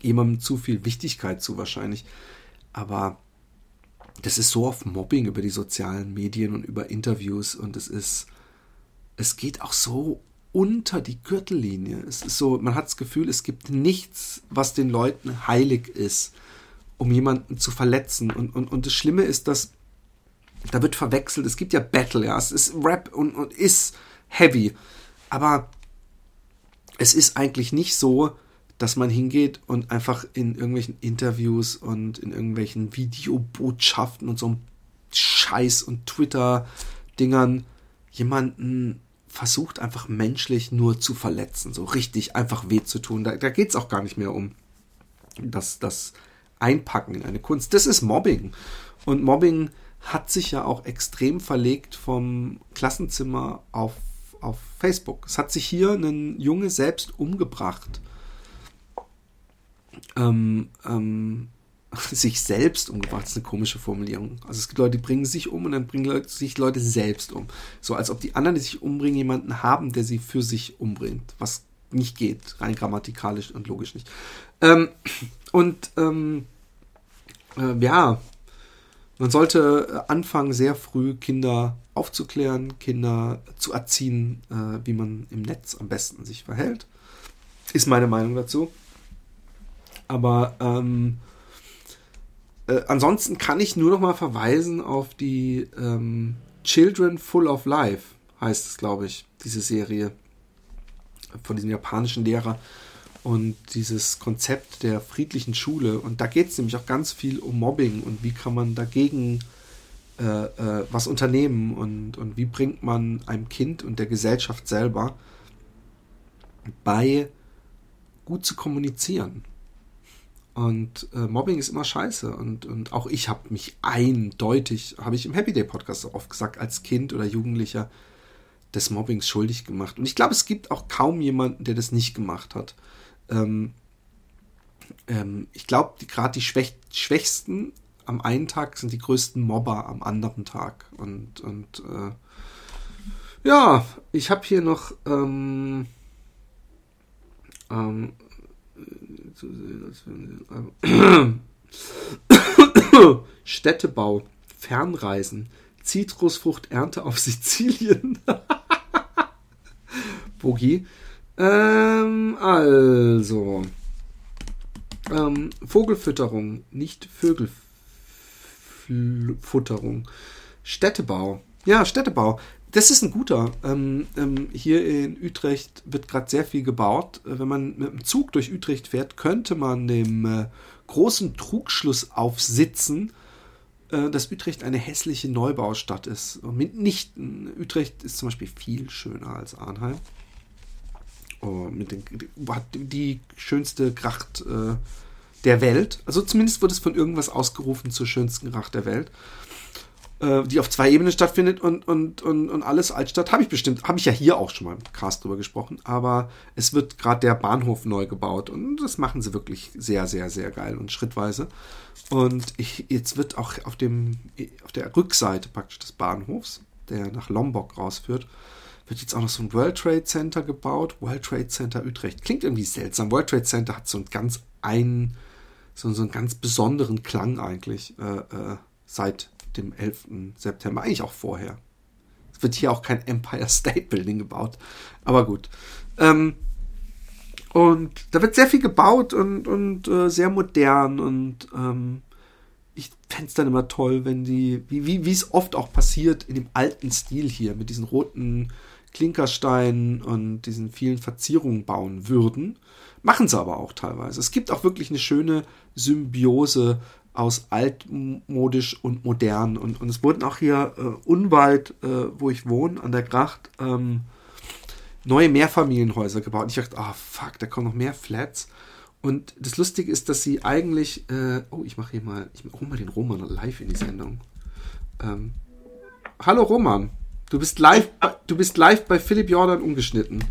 jemandem zu viel Wichtigkeit zu wahrscheinlich. Aber das ist so oft Mobbing über die sozialen Medien und über Interviews und es ist, es geht auch so unter die Gürtellinie. Es ist so, man hat das Gefühl, es gibt nichts, was den Leuten heilig ist, um jemanden zu verletzen. Und, und, und das Schlimme ist, dass da wird verwechselt. Es gibt ja Battle, ja, es ist Rap und, und ist heavy. Aber es ist eigentlich nicht so, dass man hingeht und einfach in irgendwelchen Interviews und in irgendwelchen Videobotschaften und so einem Scheiß und Twitter-Dingern jemanden versucht einfach menschlich nur zu verletzen, so richtig einfach weh zu tun. Da, da geht es auch gar nicht mehr um das, das Einpacken in eine Kunst. Das ist Mobbing. Und Mobbing hat sich ja auch extrem verlegt vom Klassenzimmer auf, auf Facebook. Es hat sich hier ein Junge selbst umgebracht. Ähm, ähm, [laughs] sich selbst umgebracht. Das ist eine komische Formulierung. Also es gibt Leute, die bringen sich um und dann bringen sich Leute selbst um. So als ob die anderen, die sich umbringen, jemanden haben, der sie für sich umbringt. Was nicht geht, rein grammatikalisch und logisch nicht. Ähm, und ähm, äh, ja, man sollte anfangen, sehr früh Kinder aufzuklären, Kinder zu erziehen, äh, wie man im Netz am besten sich verhält. Ist meine Meinung dazu. Aber ähm, äh, ansonsten kann ich nur noch mal verweisen auf die ähm, Children Full of Life, heißt es, glaube ich, diese Serie von diesem japanischen Lehrer und dieses Konzept der friedlichen Schule. Und da geht es nämlich auch ganz viel um Mobbing und wie kann man dagegen äh, äh, was unternehmen und, und wie bringt man einem Kind und der Gesellschaft selber bei, gut zu kommunizieren. Und äh, Mobbing ist immer scheiße. Und, und auch ich habe mich eindeutig, habe ich im Happy Day Podcast auch oft gesagt, als Kind oder Jugendlicher des Mobbings schuldig gemacht. Und ich glaube, es gibt auch kaum jemanden, der das nicht gemacht hat. Ähm, ähm, ich glaube, gerade die Schwäch Schwächsten am einen Tag sind die größten Mobber am anderen Tag. Und, und äh, ja, ich habe hier noch ähm, ähm, zu sehen. [coughs] Städtebau, Fernreisen, Zitrusfruchternte auf [laughs] Sizilien. Bogi. Ähm, also. Ähm, Vogelfütterung, nicht Vögelfutterung. Städtebau. Ja, Städtebau. Das ist ein guter. Ähm, ähm, hier in Utrecht wird gerade sehr viel gebaut. Äh, wenn man mit dem Zug durch Utrecht fährt, könnte man dem äh, großen Trugschluss aufsitzen, äh, dass Utrecht eine hässliche Neubaustadt ist. Und mitnichten. Utrecht ist zum Beispiel viel schöner als Arnheim. Oh, den, hat die schönste Gracht äh, der Welt. Also zumindest wird es von irgendwas ausgerufen zur schönsten Gracht der Welt äh, die auf zwei Ebenen stattfindet und, und, und, und alles Altstadt habe ich bestimmt, habe ich ja hier auch schon mal im Cast drüber gesprochen, aber es wird gerade der Bahnhof neu gebaut und das machen sie wirklich sehr, sehr, sehr geil und schrittweise. Und ich, jetzt wird auch auf, dem, auf der Rückseite praktisch des Bahnhofs, der nach Lombok rausführt, wird jetzt auch noch so ein World Trade Center gebaut. World Trade Center Utrecht. Klingt irgendwie seltsam. World Trade Center hat so einen ganz einen, so, so einen ganz besonderen Klang eigentlich äh, äh, seit dem 11. September, eigentlich auch vorher. Es wird hier auch kein Empire State Building gebaut, aber gut. Ähm, und da wird sehr viel gebaut und, und äh, sehr modern und ähm, ich fände es dann immer toll, wenn die, wie, wie, es oft auch passiert, in dem alten Stil hier, mit diesen roten Klinkersteinen und diesen vielen Verzierungen bauen würden. Machen sie aber auch teilweise. Es gibt auch wirklich eine schöne Symbiose aus altmodisch und modern. Und, und es wurden auch hier äh, unweit, äh, wo ich wohne, an der Gracht, ähm, neue Mehrfamilienhäuser gebaut. Und ich dachte, ah oh, fuck, da kommen noch mehr Flats. Und das Lustige ist, dass sie eigentlich, äh, oh, ich mache hier mal, ich hole mal den Roman live in die Sendung. Ähm, hallo Roman, du bist live, du bist live bei Philipp Jordan umgeschnitten.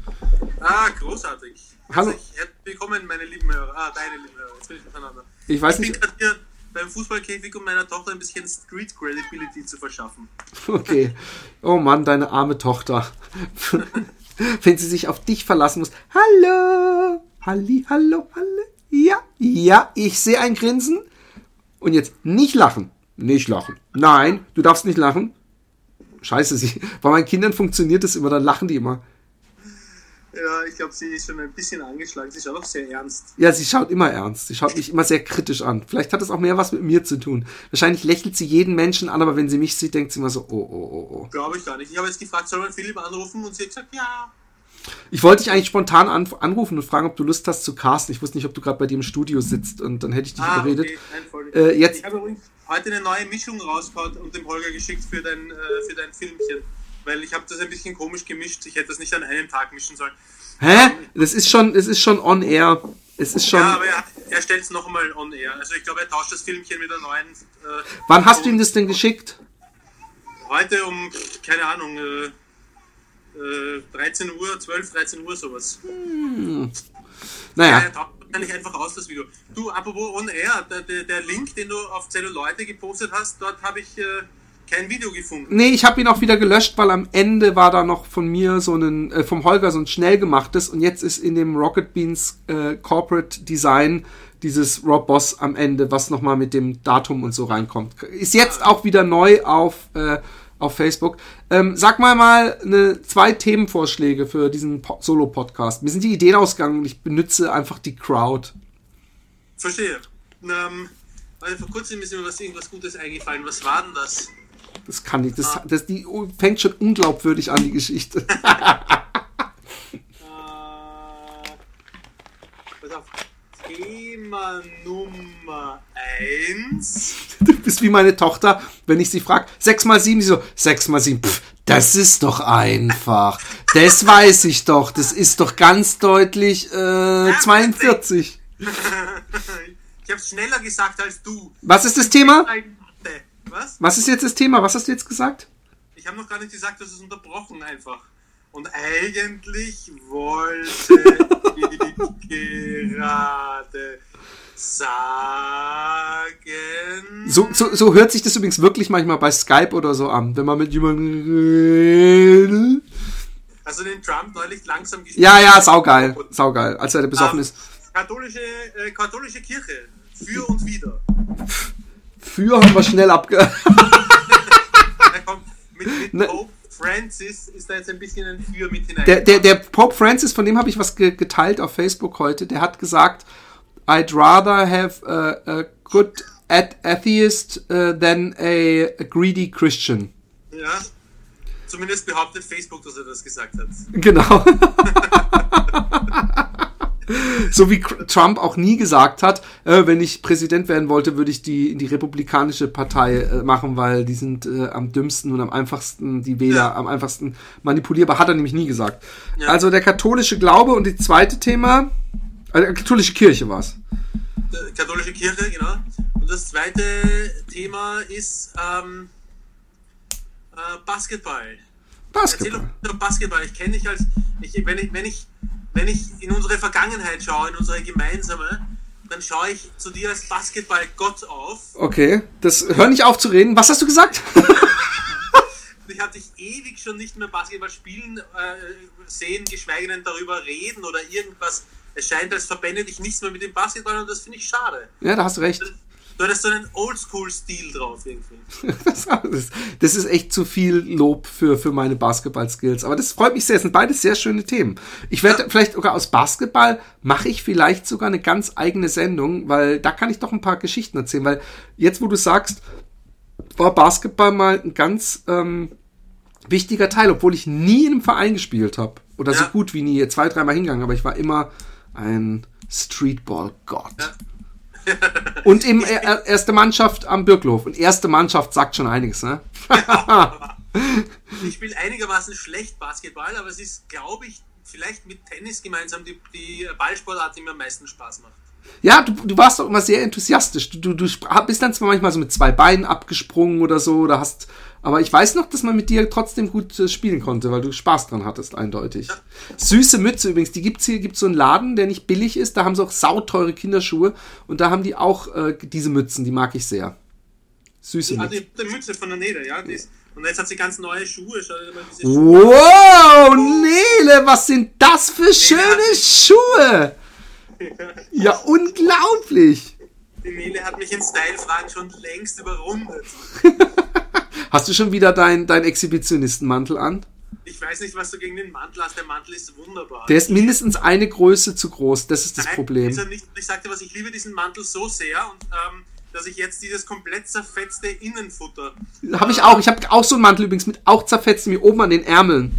Ah, großartig. Hallo. Herzlich willkommen, meine lieben Hörer. Ah, deine lieben Hörer. Jetzt bin ich miteinander. Ich weiß ich nicht. bin hier beim Fußballkäfig, um meiner Tochter ein bisschen Street Credibility zu verschaffen. Okay. Oh Mann, deine arme Tochter. [laughs] Wenn sie sich auf dich verlassen muss. Hallo. Halli, hallo, hallo. Ja, ja, ich sehe ein Grinsen. Und jetzt nicht lachen. Nicht lachen. Nein, du darfst nicht lachen. Scheiße, sie, bei meinen Kindern funktioniert das immer, dann lachen die immer. Ja, ich glaube, sie ist schon ein bisschen angeschlagen. Sie schaut auch sehr ernst. Ja, sie schaut immer ernst. Sie schaut mich immer sehr kritisch an. Vielleicht hat es auch mehr was mit mir zu tun. Wahrscheinlich lächelt sie jeden Menschen an, aber wenn sie mich sieht, denkt sie immer so, oh, oh, oh, oh. Glaube ich gar nicht. Ich habe jetzt gefragt, soll man Philipp anrufen? Und sie hat gesagt, ja. Ich wollte dich eigentlich spontan an, anrufen und fragen, ob du Lust hast zu casten. Ich wusste nicht, ob du gerade bei dir im Studio sitzt und dann hätte ich dich Ah, überredet. okay. Nein. Äh, jetzt, Ich habe übrigens heute eine neue Mischung rausgehauen und dem Holger geschickt für dein, äh, für dein Filmchen. Weil ich habe das ein bisschen komisch gemischt. Ich hätte das nicht an einem Tag mischen sollen. hä? Das ist schon, es ist schon on air. Es ist schon. Ja, aber er, er stellt es nochmal on air. Also ich glaube, er tauscht das Filmchen mit einer neuen. Äh, Wann hast du ihm das denn geschickt? Heute um, keine Ahnung, äh, äh, 13 Uhr, 12, 13 Uhr sowas. Ja, Naja, er taucht wahrscheinlich einfach aus, das Video. Du, apropos on air, der, der, der Link, den du auf Zelluleute gepostet hast, dort habe ich äh, kein Video gefunden. nee, ich habe ihn auch wieder gelöscht, weil am Ende war da noch von mir so ein, äh, vom Holger so ein schnell gemachtes und jetzt ist in dem Rocket Beans äh, Corporate Design dieses Rob Boss am Ende, was nochmal mit dem Datum und so reinkommt. Ist jetzt auch wieder neu auf, äh, auf Facebook. Ähm, sag mal mal eine, zwei Themenvorschläge für diesen Po- Solo-Podcast. Mir sind die Ideen ausgegangen und ich benutze einfach die Crowd. Verstehe. Ähm, weil vor kurzem ist mir was irgendwas Gutes eingefallen. Was war denn das? Das kann ich, das, das die fängt schon unglaubwürdig an, die Geschichte. [laughs] Pass auf. Thema Nummer 1. Du bist wie meine Tochter, wenn ich sie frage, 6 mal 7, sie so, 6 mal 7, pff, das ist doch einfach. Das weiß ich doch, das ist doch ganz deutlich äh, 42. [laughs] Ich habe es schneller gesagt als du. Was ist das Thema? Was? Was ist jetzt das Thema? Was hast du jetzt gesagt? Ich habe noch gar nicht gesagt, das ist unterbrochen einfach. Und eigentlich wollte ich gerade sagen. So, so, so hört sich das übrigens wirklich manchmal bei Skype oder so an, wenn man mit jemandem redet. Also den Trump neulich langsam gespielt. Ja, ja, saugeil, saugeil, als er besoffen Ähm, ist. Katholische, äh, katholische Kirche. Für und wieder. Für haben wir schnell abge... [laughs] Da kommt mit, mit Ne. Pope Francis ist da jetzt ein bisschen ein Für mit hinein. Der, der, der Pope Francis, von dem habe ich was ge geteilt auf Facebook heute, der hat gesagt, I'd rather have a, a good at atheist uh, than a, a greedy Christian. ja. Zumindest behauptet Facebook, dass er das gesagt hat. Genau. [laughs] [laughs] so wie Trump auch nie gesagt hat, äh, wenn ich Präsident werden wollte, würde ich die die republikanische Partei äh, machen, weil die sind äh, am dümmsten und am einfachsten die Wähler ja. am einfachsten manipulierbar. Hat er nämlich nie gesagt. Ja. Also der katholische Glaube und die zweite Thema, äh, katholische Kirche war's. Katholische Kirche, genau. Und das zweite Thema ist ähm, äh, Basketball. Basketball. Erzähl doch Basketball. Ich kenne dich als, ich, wenn ich, wenn ich wenn ich in unsere Vergangenheit schaue, in unsere gemeinsame, dann schaue ich zu dir als Basketballgott auf. Okay, das hör nicht auf zu reden. Was hast du gesagt? ich habe dich ewig schon nicht mehr Basketball spielen äh, sehen, geschweige denn darüber reden oder irgendwas. Es scheint, als verbände dich nichts mehr mit dem Basketball und das finde ich schade. Ja, da hast du recht. Du hattest so einen Oldschool-Stil drauf irgendwie. [laughs] das, ist echt zu viel Lob für, für meine Basketball-Skills. Aber das freut mich sehr. Es sind beides sehr schöne Themen. Ich werde ja. vielleicht sogar aus Basketball mache ich vielleicht sogar eine ganz eigene Sendung, weil da kann ich doch ein paar Geschichten erzählen. Weil jetzt, wo du sagst, war Basketball mal ein ganz ähm, wichtiger Teil, obwohl ich nie in einem Verein gespielt habe. Oder ja. so gut wie nie. Zwei, dreimal hingegangen, aber ich war immer ein Streetball-Gott. Ja. Und eben erste Mannschaft am Birklof. Und erste Mannschaft sagt schon einiges, ne? ich spiele einigermaßen schlecht Basketball, aber es ist, glaube ich, vielleicht mit Tennis gemeinsam die, die Ballsportart, die mir am meisten Spaß macht. Ja, du, du warst doch immer sehr enthusiastisch. Du, du, du bist dann zwar manchmal so mit zwei Beinen abgesprungen oder so, oder hast aber ich weiß noch, dass man mit dir trotzdem gut äh, spielen konnte, weil du Spaß dran hattest, eindeutig. Süße Mütze übrigens, die gibt's hier, gibt's so einen Laden, der nicht billig ist, da haben sie auch sauteure Kinderschuhe und da haben die auch äh, diese Mützen, die mag ich sehr. Süße Mütze. Also die, die Mütze von der Nele, ja, die ist, und jetzt hat sie ganz neue Schuhe. Schuhe. Wow, Nele, was sind das für Nele schöne Schuhe? Ja, unglaublich. Die Nele hat mich in Style-Fragen schon längst überrundet. [laughs] Hast du schon wieder deinen dein Exhibitionistenmantel an? Ich weiß nicht, was du gegen den Mantel hast. Der Mantel ist wunderbar. Der ist mindestens eine Größe zu groß. Das ist das Nein, Problem. Ist nicht, ich sagte was, ich liebe diesen Mantel so sehr und ähm, dass ich jetzt dieses komplett zerfetzte Innenfutter. Habe ich auch. Ich habe auch so einen Mantel übrigens mit auch zerfetzten wie oben an den Ärmeln.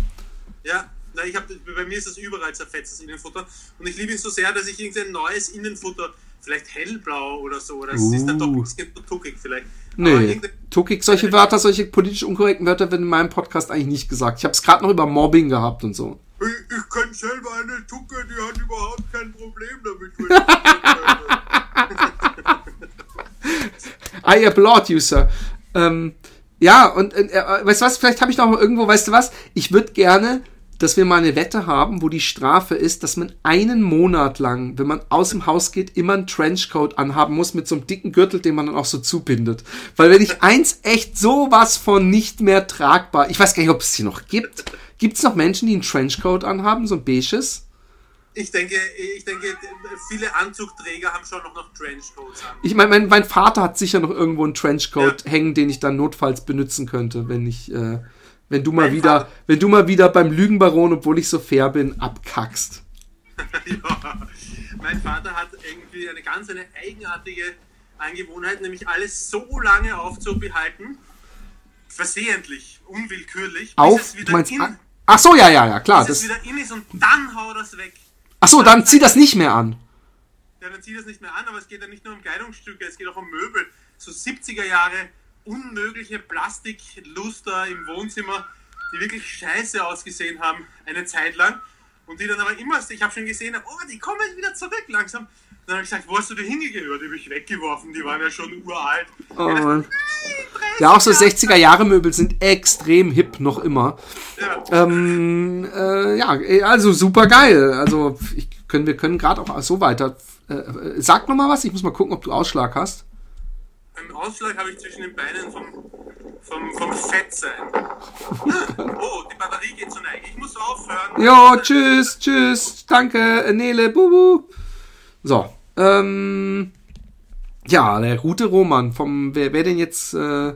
Ja, na, ich hab, bei mir ist das überall zerfetztes Innenfutter. Und ich liebe ihn so sehr, dass ich irgendein neues Innenfutter, vielleicht hellblau oder so, oder es uh. ist dann doch ein bisschen tuckig vielleicht. Nee, tuckig, solche Wörter, solche politisch unkorrekten Wörter werden in meinem Podcast eigentlich nicht gesagt. Ich habe es gerade noch über Mobbing gehabt und so. Ich, ich kenne selber eine Tucke, die hat überhaupt kein Problem damit. [laughs] I applaud you, Sir. Ähm, ja, und äh, äh weißt du was, vielleicht habe ich noch irgendwo, weißt du was, ich würde gerne dass wir mal eine Wette haben, wo die Strafe ist, dass man einen Monat lang, wenn man aus dem Haus geht, immer einen Trenchcoat anhaben muss mit so einem dicken Gürtel, den man dann auch so zubindet. Weil wenn ich eins echt sowas von nicht mehr tragbar, ich weiß gar nicht, ob es hier noch gibt. Gibt es noch Menschen, die einen Trenchcoat anhaben, so ein beiges? Ich denke, ich denke, viele Anzugträger haben schon noch, noch Trenchcoats an. Ich meine, mein, mein, Vater hat sicher noch irgendwo einen Trenchcoat ja. hängen, den ich dann notfalls benutzen könnte, wenn ich äh, wenn du mal mein wieder, Vater. wenn du mal wieder beim Lügenbaron, obwohl ich so fair bin, abkackst. [laughs] ja. Mein Vater hat irgendwie eine ganz eine eigenartige Angewohnheit, nämlich alles so lange aufzubehalten, versehentlich, unwillkürlich, Auf, bis es wieder meinst, in, Ach so, ja, ja, ja, klar. Bis das, es wieder in ist und dann hau das weg. Ach so, dann, dann zieh das nicht mehr an. Ja, dann zieh das nicht mehr an, aber es geht ja nicht nur um Kleidungsstücke, es geht auch um Möbel. So 70er Jahre unmögliche Plastikluster im Wohnzimmer, die wirklich scheiße ausgesehen haben, eine Zeit lang. Und die dann aber immer, ich habe schon gesehen, oh, die kommen wieder zurück langsam. Dann habe ich gesagt, wo hast du die hingehört? Die habe ich weggeworfen, die waren ja schon uralt. Oh, Mann. Ja, auch so 60er Jahre Möbel sind extrem hip noch immer. Ja, ähm, äh, ja also super geil. Also ich, können, wir können gerade auch so weiter. Äh, äh sag noch mal was, ich muss mal gucken, ob du Ausschlag hast. Einen Ausschlag habe ich zwischen den Beinen vom, vom, vom Fettsein. oh, die Batterie geht zur Neige. Ich muss aufhören. Jo, tschüss, tschüss. Danke, Nele, bubu. So, ähm, ja, der gute Roman vom, wer, wer denn jetzt, äh, äh,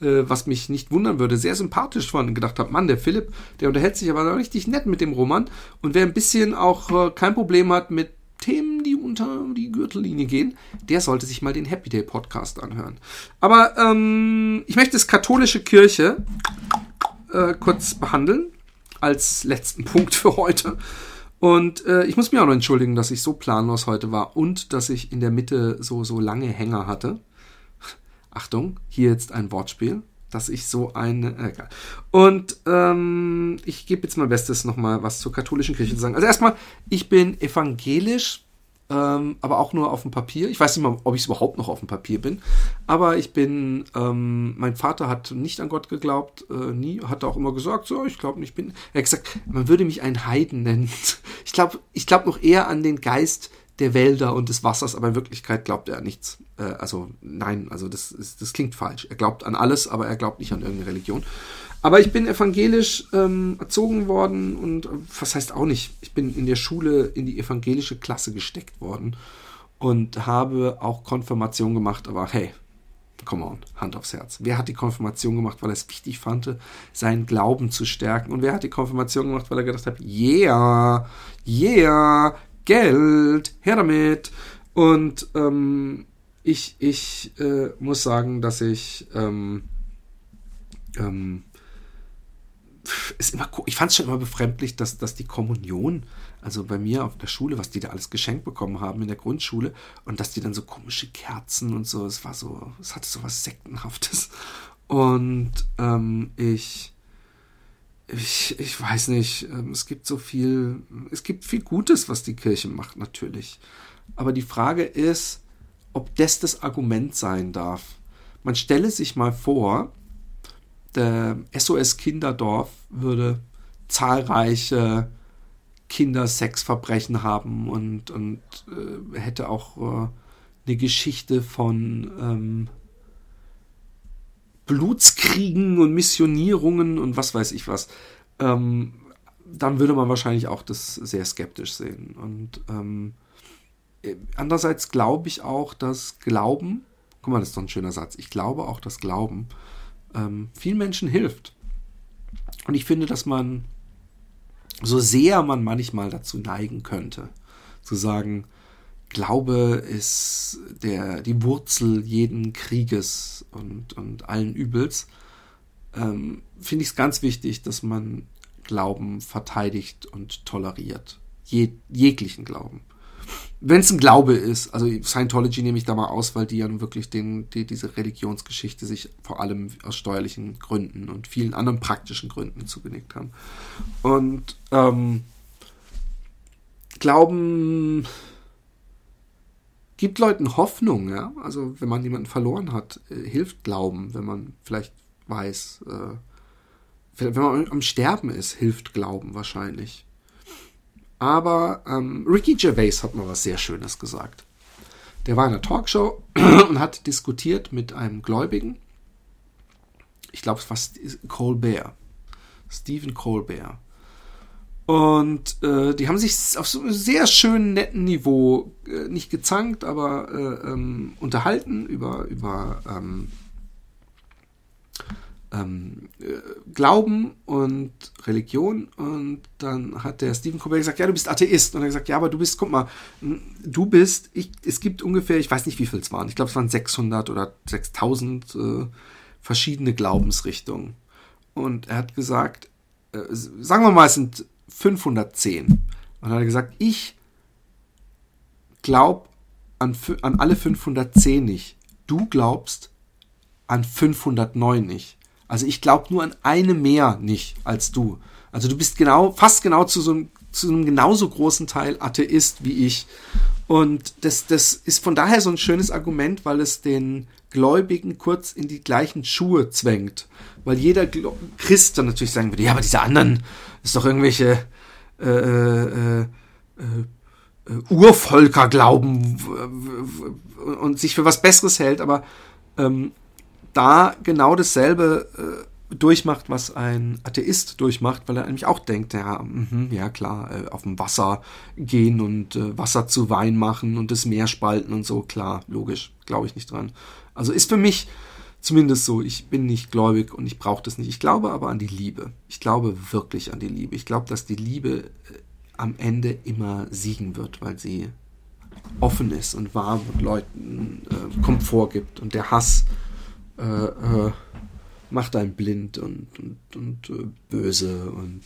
was mich nicht wundern würde, sehr sympathisch von gedacht habe, Mann, der Philipp, der unterhält sich aber richtig nett mit dem Roman und wer ein bisschen auch äh, kein Problem hat mit Themen, die unter die Gürtellinie gehen, der sollte sich mal den Happy Day Podcast anhören. Aber ähm, ich möchte das katholische Kirche äh, kurz behandeln als letzten [laughs] Punkt für heute. Und äh, ich muss mir auch noch entschuldigen, dass ich so planlos heute war und dass ich in der Mitte so, so lange Hänger hatte. Achtung, hier jetzt ein Wortspiel, dass ich so eine. Äh, egal. Und ähm, ich gebe jetzt mal Bestes nochmal was zur katholischen Kirche zu sagen. Also erstmal, ich bin evangelisch ähm, aber auch nur auf dem Papier. Ich weiß nicht mal, ob ich es überhaupt noch auf dem Papier bin. Aber ich bin, ähm, mein Vater hat nicht an Gott geglaubt, äh, nie, hat auch immer gesagt, so, ich glaube nicht, bin. Er hat gesagt, man würde mich ein Heiden nennen. [laughs] Ich glaube, ich glaube noch eher an den Geist der Wälder und des Wassers, aber in Wirklichkeit glaubt er nichts. Äh, also nein, also das, ist, das klingt falsch. Er glaubt an alles, aber er glaubt nicht an irgendeine Religion. Aber ich bin evangelisch ähm, erzogen worden und was heißt auch nicht, ich bin in der Schule in die evangelische Klasse gesteckt worden und habe auch Konfirmation gemacht, aber hey, come on, Hand aufs Herz. Wer hat die Konfirmation gemacht, weil er es wichtig fand, seinen Glauben zu stärken? Und wer hat die Konfirmation gemacht, weil er gedacht hat, yeah, yeah, Geld, her damit. Und ähm, ich, ich äh, muss sagen, dass ich ähm, ähm, ist immer, ich fand es schon immer befremdlich, dass, dass die Kommunion, also bei mir auf der Schule, was die da alles geschenkt bekommen haben in der Grundschule und dass die dann so komische Kerzen und so, es war so, es hatte so was Sektenhaftes. Und ähm, ich, ich, ich weiß nicht, ähm, es gibt so viel, es gibt viel Gutes, was die Kirche macht, natürlich. Aber die Frage ist, ob das das Argument sein darf. Man stelle sich mal vor, der SOS Kinderdorf würde zahlreiche Kindersexverbrechen haben und, und äh, hätte auch äh, eine Geschichte von ähm, Blutskriegen und Missionierungen und was weiß ich was. Ähm, dann würde man wahrscheinlich auch das sehr skeptisch sehen. Und ähm, andererseits glaube ich auch, dass Glauben, guck mal, das ist doch ein schöner Satz, ich glaube auch, dass Glauben ähm, vielen Menschen hilft. Und ich finde, dass man, so sehr man manchmal dazu neigen könnte, zu sagen, Glaube ist der, die Wurzel jeden Krieges und, und allen Übels, ähm, finde ich es ganz wichtig, dass man Glauben verteidigt und toleriert. Je, jeglichen Glauben wenn es ein Glaube ist, also Scientology nehme ich da mal aus, weil die ja nun wirklich den, die, diese Religionsgeschichte sich vor allem aus steuerlichen Gründen und vielen anderen praktischen Gründen zugenickt haben. Und ähm, Glauben gibt Leuten Hoffnung, ja. Also wenn man jemanden verloren hat, äh, hilft Glauben, wenn man vielleicht weiß, äh, wenn man am Sterben ist, hilft Glauben wahrscheinlich. Aber ähm, Ricky Gervais hat mal was sehr Schönes gesagt. Der war in einer Talkshow [clears throat] und hat diskutiert mit einem Gläubigen. Ich glaube, es war Colbert. Stephen Colbert. Und äh, die haben sich auf so einem sehr schönen, netten Niveau äh, nicht gezankt, aber äh, ähm, unterhalten über, über ähm, ähm, äh, Glauben und Religion. Und dann hat der Stephen Colbert gesagt, ja, du bist Atheist. Und er hat gesagt, ja, aber du bist, guck mal, du bist, ich, es gibt ungefähr, ich weiß nicht, wie viel es waren, ich glaube, es waren 600 oder 6000 äh, verschiedene Glaubensrichtungen. Und er hat gesagt, äh, sagen wir mal, es sind 510 und dann hat er gesagt, ich glaube an, an alle 510 nicht, du glaubst an 509 nicht. Also ich glaube nur an eine mehr nicht als du. Also du bist genau, fast genau zu so einem, zu einem genauso großen Teil Atheist wie ich. Und das, das ist von daher so ein schönes Argument, weil es den Gläubigen kurz in die gleichen Schuhe zwängt. Weil jeder Christ dann natürlich sagen würde, ja, aber diese anderen ist doch irgendwelche äh, äh, äh, äh, Urvölker glauben und sich für was Besseres hält, aber ähm, da genau dasselbe äh, durchmacht, was ein Atheist durchmacht, weil er nämlich auch denkt, ja, mh, ja klar, äh, auf dem Wasser gehen und äh, Wasser zu Wein machen und das Meer spalten und so, klar, logisch, glaube ich nicht dran. Also ist für mich zumindest so, ich bin nicht gläubig und ich brauche das nicht. Ich glaube aber an die Liebe. Ich glaube wirklich an die Liebe. Ich glaube, dass die Liebe äh, am Ende immer siegen wird, weil sie offen ist und warm und Leuten äh, Komfort gibt und der Hass äh, äh, macht einen blind und, und, und äh, böse und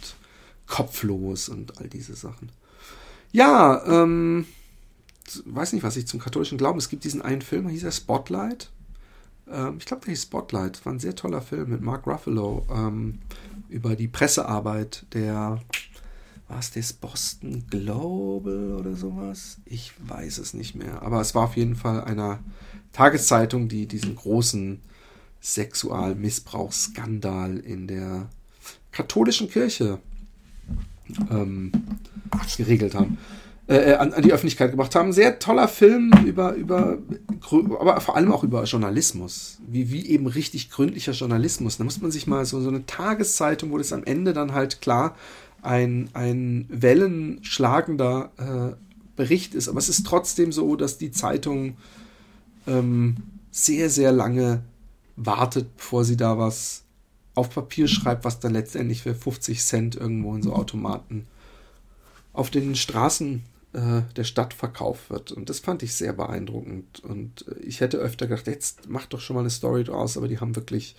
kopflos und all diese Sachen. Ja, ähm, weiß nicht, was ich zum katholischen Glauben. Es gibt diesen einen Film, hieß er Spotlight. Ähm, ich glaube, der Spotlight. War ein sehr toller Film mit Mark Ruffalo ähm, über die Pressearbeit der, was das Boston Global oder sowas? Ich weiß es nicht mehr. Aber es war auf jeden Fall einer Tageszeitung, die diesen großen Sexualmissbrauchsskandal in der katholischen Kirche ähm, geregelt haben. Äh, an, an, die Öffentlichkeit gebracht haben. Sehr toller Film über, über, aber vor allem auch über Journalismus. Wie, wie eben richtig gründlicher Journalismus. Da muss man sich mal so, so eine Tageszeitung, wo das am Ende dann halt klar ein, ein wellenschlagender äh, Bericht ist. Aber es ist trotzdem so, dass die Zeitung ähm, sehr, sehr lange wartet, bevor sie da was auf Papier schreibt, was dann letztendlich für 50 Cent irgendwo in so Automaten auf den Straßen äh, der Stadt verkauft wird. Und das fand ich sehr beeindruckend. Und äh, ich hätte öfter gedacht, jetzt macht doch schon mal eine Story draus, aber die haben wirklich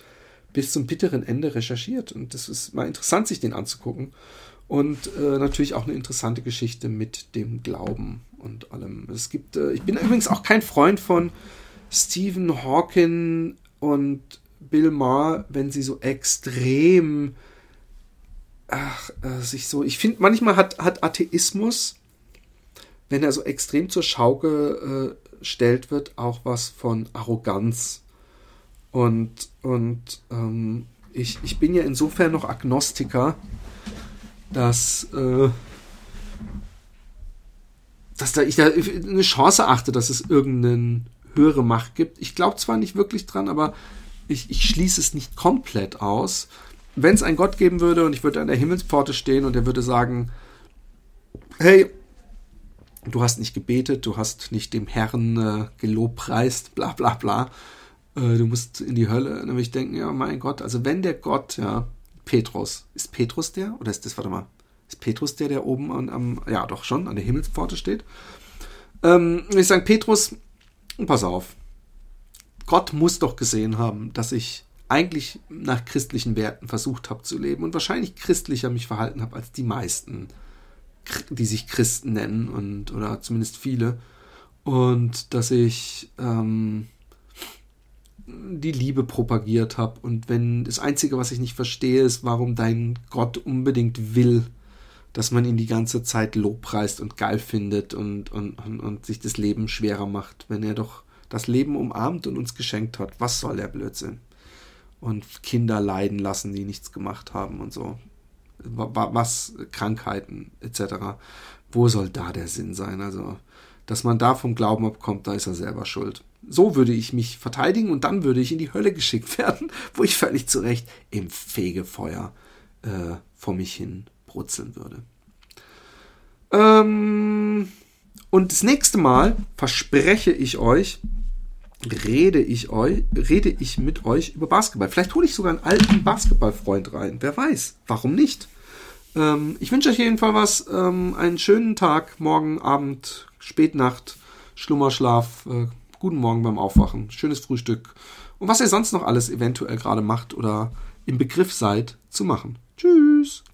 bis zum bitteren Ende recherchiert. Und das ist mal interessant, sich den anzugucken. Und äh, natürlich auch eine interessante Geschichte mit dem Glauben und allem. Es gibt, äh, ich bin übrigens auch kein Freund von Stephen Hawking und Bill Maher, wenn sie so extrem ach, äh, sich so. Ich finde, manchmal hat, hat Atheismus wenn er so extrem zur Schau gestellt äh, wird, auch was von Arroganz. Und, und ähm, ich, ich bin ja insofern noch Agnostiker, dass, äh, dass da ich da eine Chance achte, dass es irgendeine höhere Macht gibt. Ich glaube zwar nicht wirklich dran, aber ich, ich schließe es nicht komplett aus. Wenn es einen Gott geben würde und ich würde an der Himmelspforte stehen und er würde sagen, hey, du hast nicht gebetet, du hast nicht dem Herrn äh, gelobpreist, bla bla bla. Äh, du musst in die Hölle. Dann würde ich denken, ja, mein Gott, also wenn der Gott, ja, Petrus, ist Petrus der? Oder ist das, warte mal, ist Petrus der, der oben an, am, ja doch schon, an der Himmelspforte steht? Ähm, ich sage, Petrus, pass auf, Gott muss doch gesehen haben, dass ich eigentlich nach christlichen Werten versucht habe zu leben und wahrscheinlich christlicher mich verhalten habe als die meisten die sich Christen nennen und oder zumindest viele und dass ich ähm, die Liebe propagiert habe und wenn das einzige was ich nicht verstehe ist warum dein Gott unbedingt will dass man ihn die ganze Zeit lobpreist und geil findet und, und, und, und sich das Leben schwerer macht, wenn er doch das Leben umarmt und uns geschenkt hat. Was soll der Blödsinn? Und Kinder leiden lassen, die nichts gemacht haben und so was Krankheiten etc. Wo soll da der Sinn sein? Also, dass man da vom Glauben abkommt, da ist er selber schuld. So würde ich mich verteidigen und dann würde ich in die Hölle geschickt [laughs] werden, wo ich völlig zu Recht im Fegefeuer äh, vor mich hin brutzeln würde. Ähm, und das nächste Mal verspreche ich euch, rede ich euch, rede ich mit euch über Basketball. Vielleicht hole ich sogar einen alten Basketballfreund rein. Wer weiß? Warum nicht? Ähm, ich wünsche euch jedenfalls was. Ähm, einen schönen Tag, morgen Abend, Spätnacht, Schlummerschlaf, äh, guten Morgen beim Aufwachen, schönes Frühstück und was ihr sonst noch alles eventuell gerade macht oder im Begriff seid zu machen. Tschüss.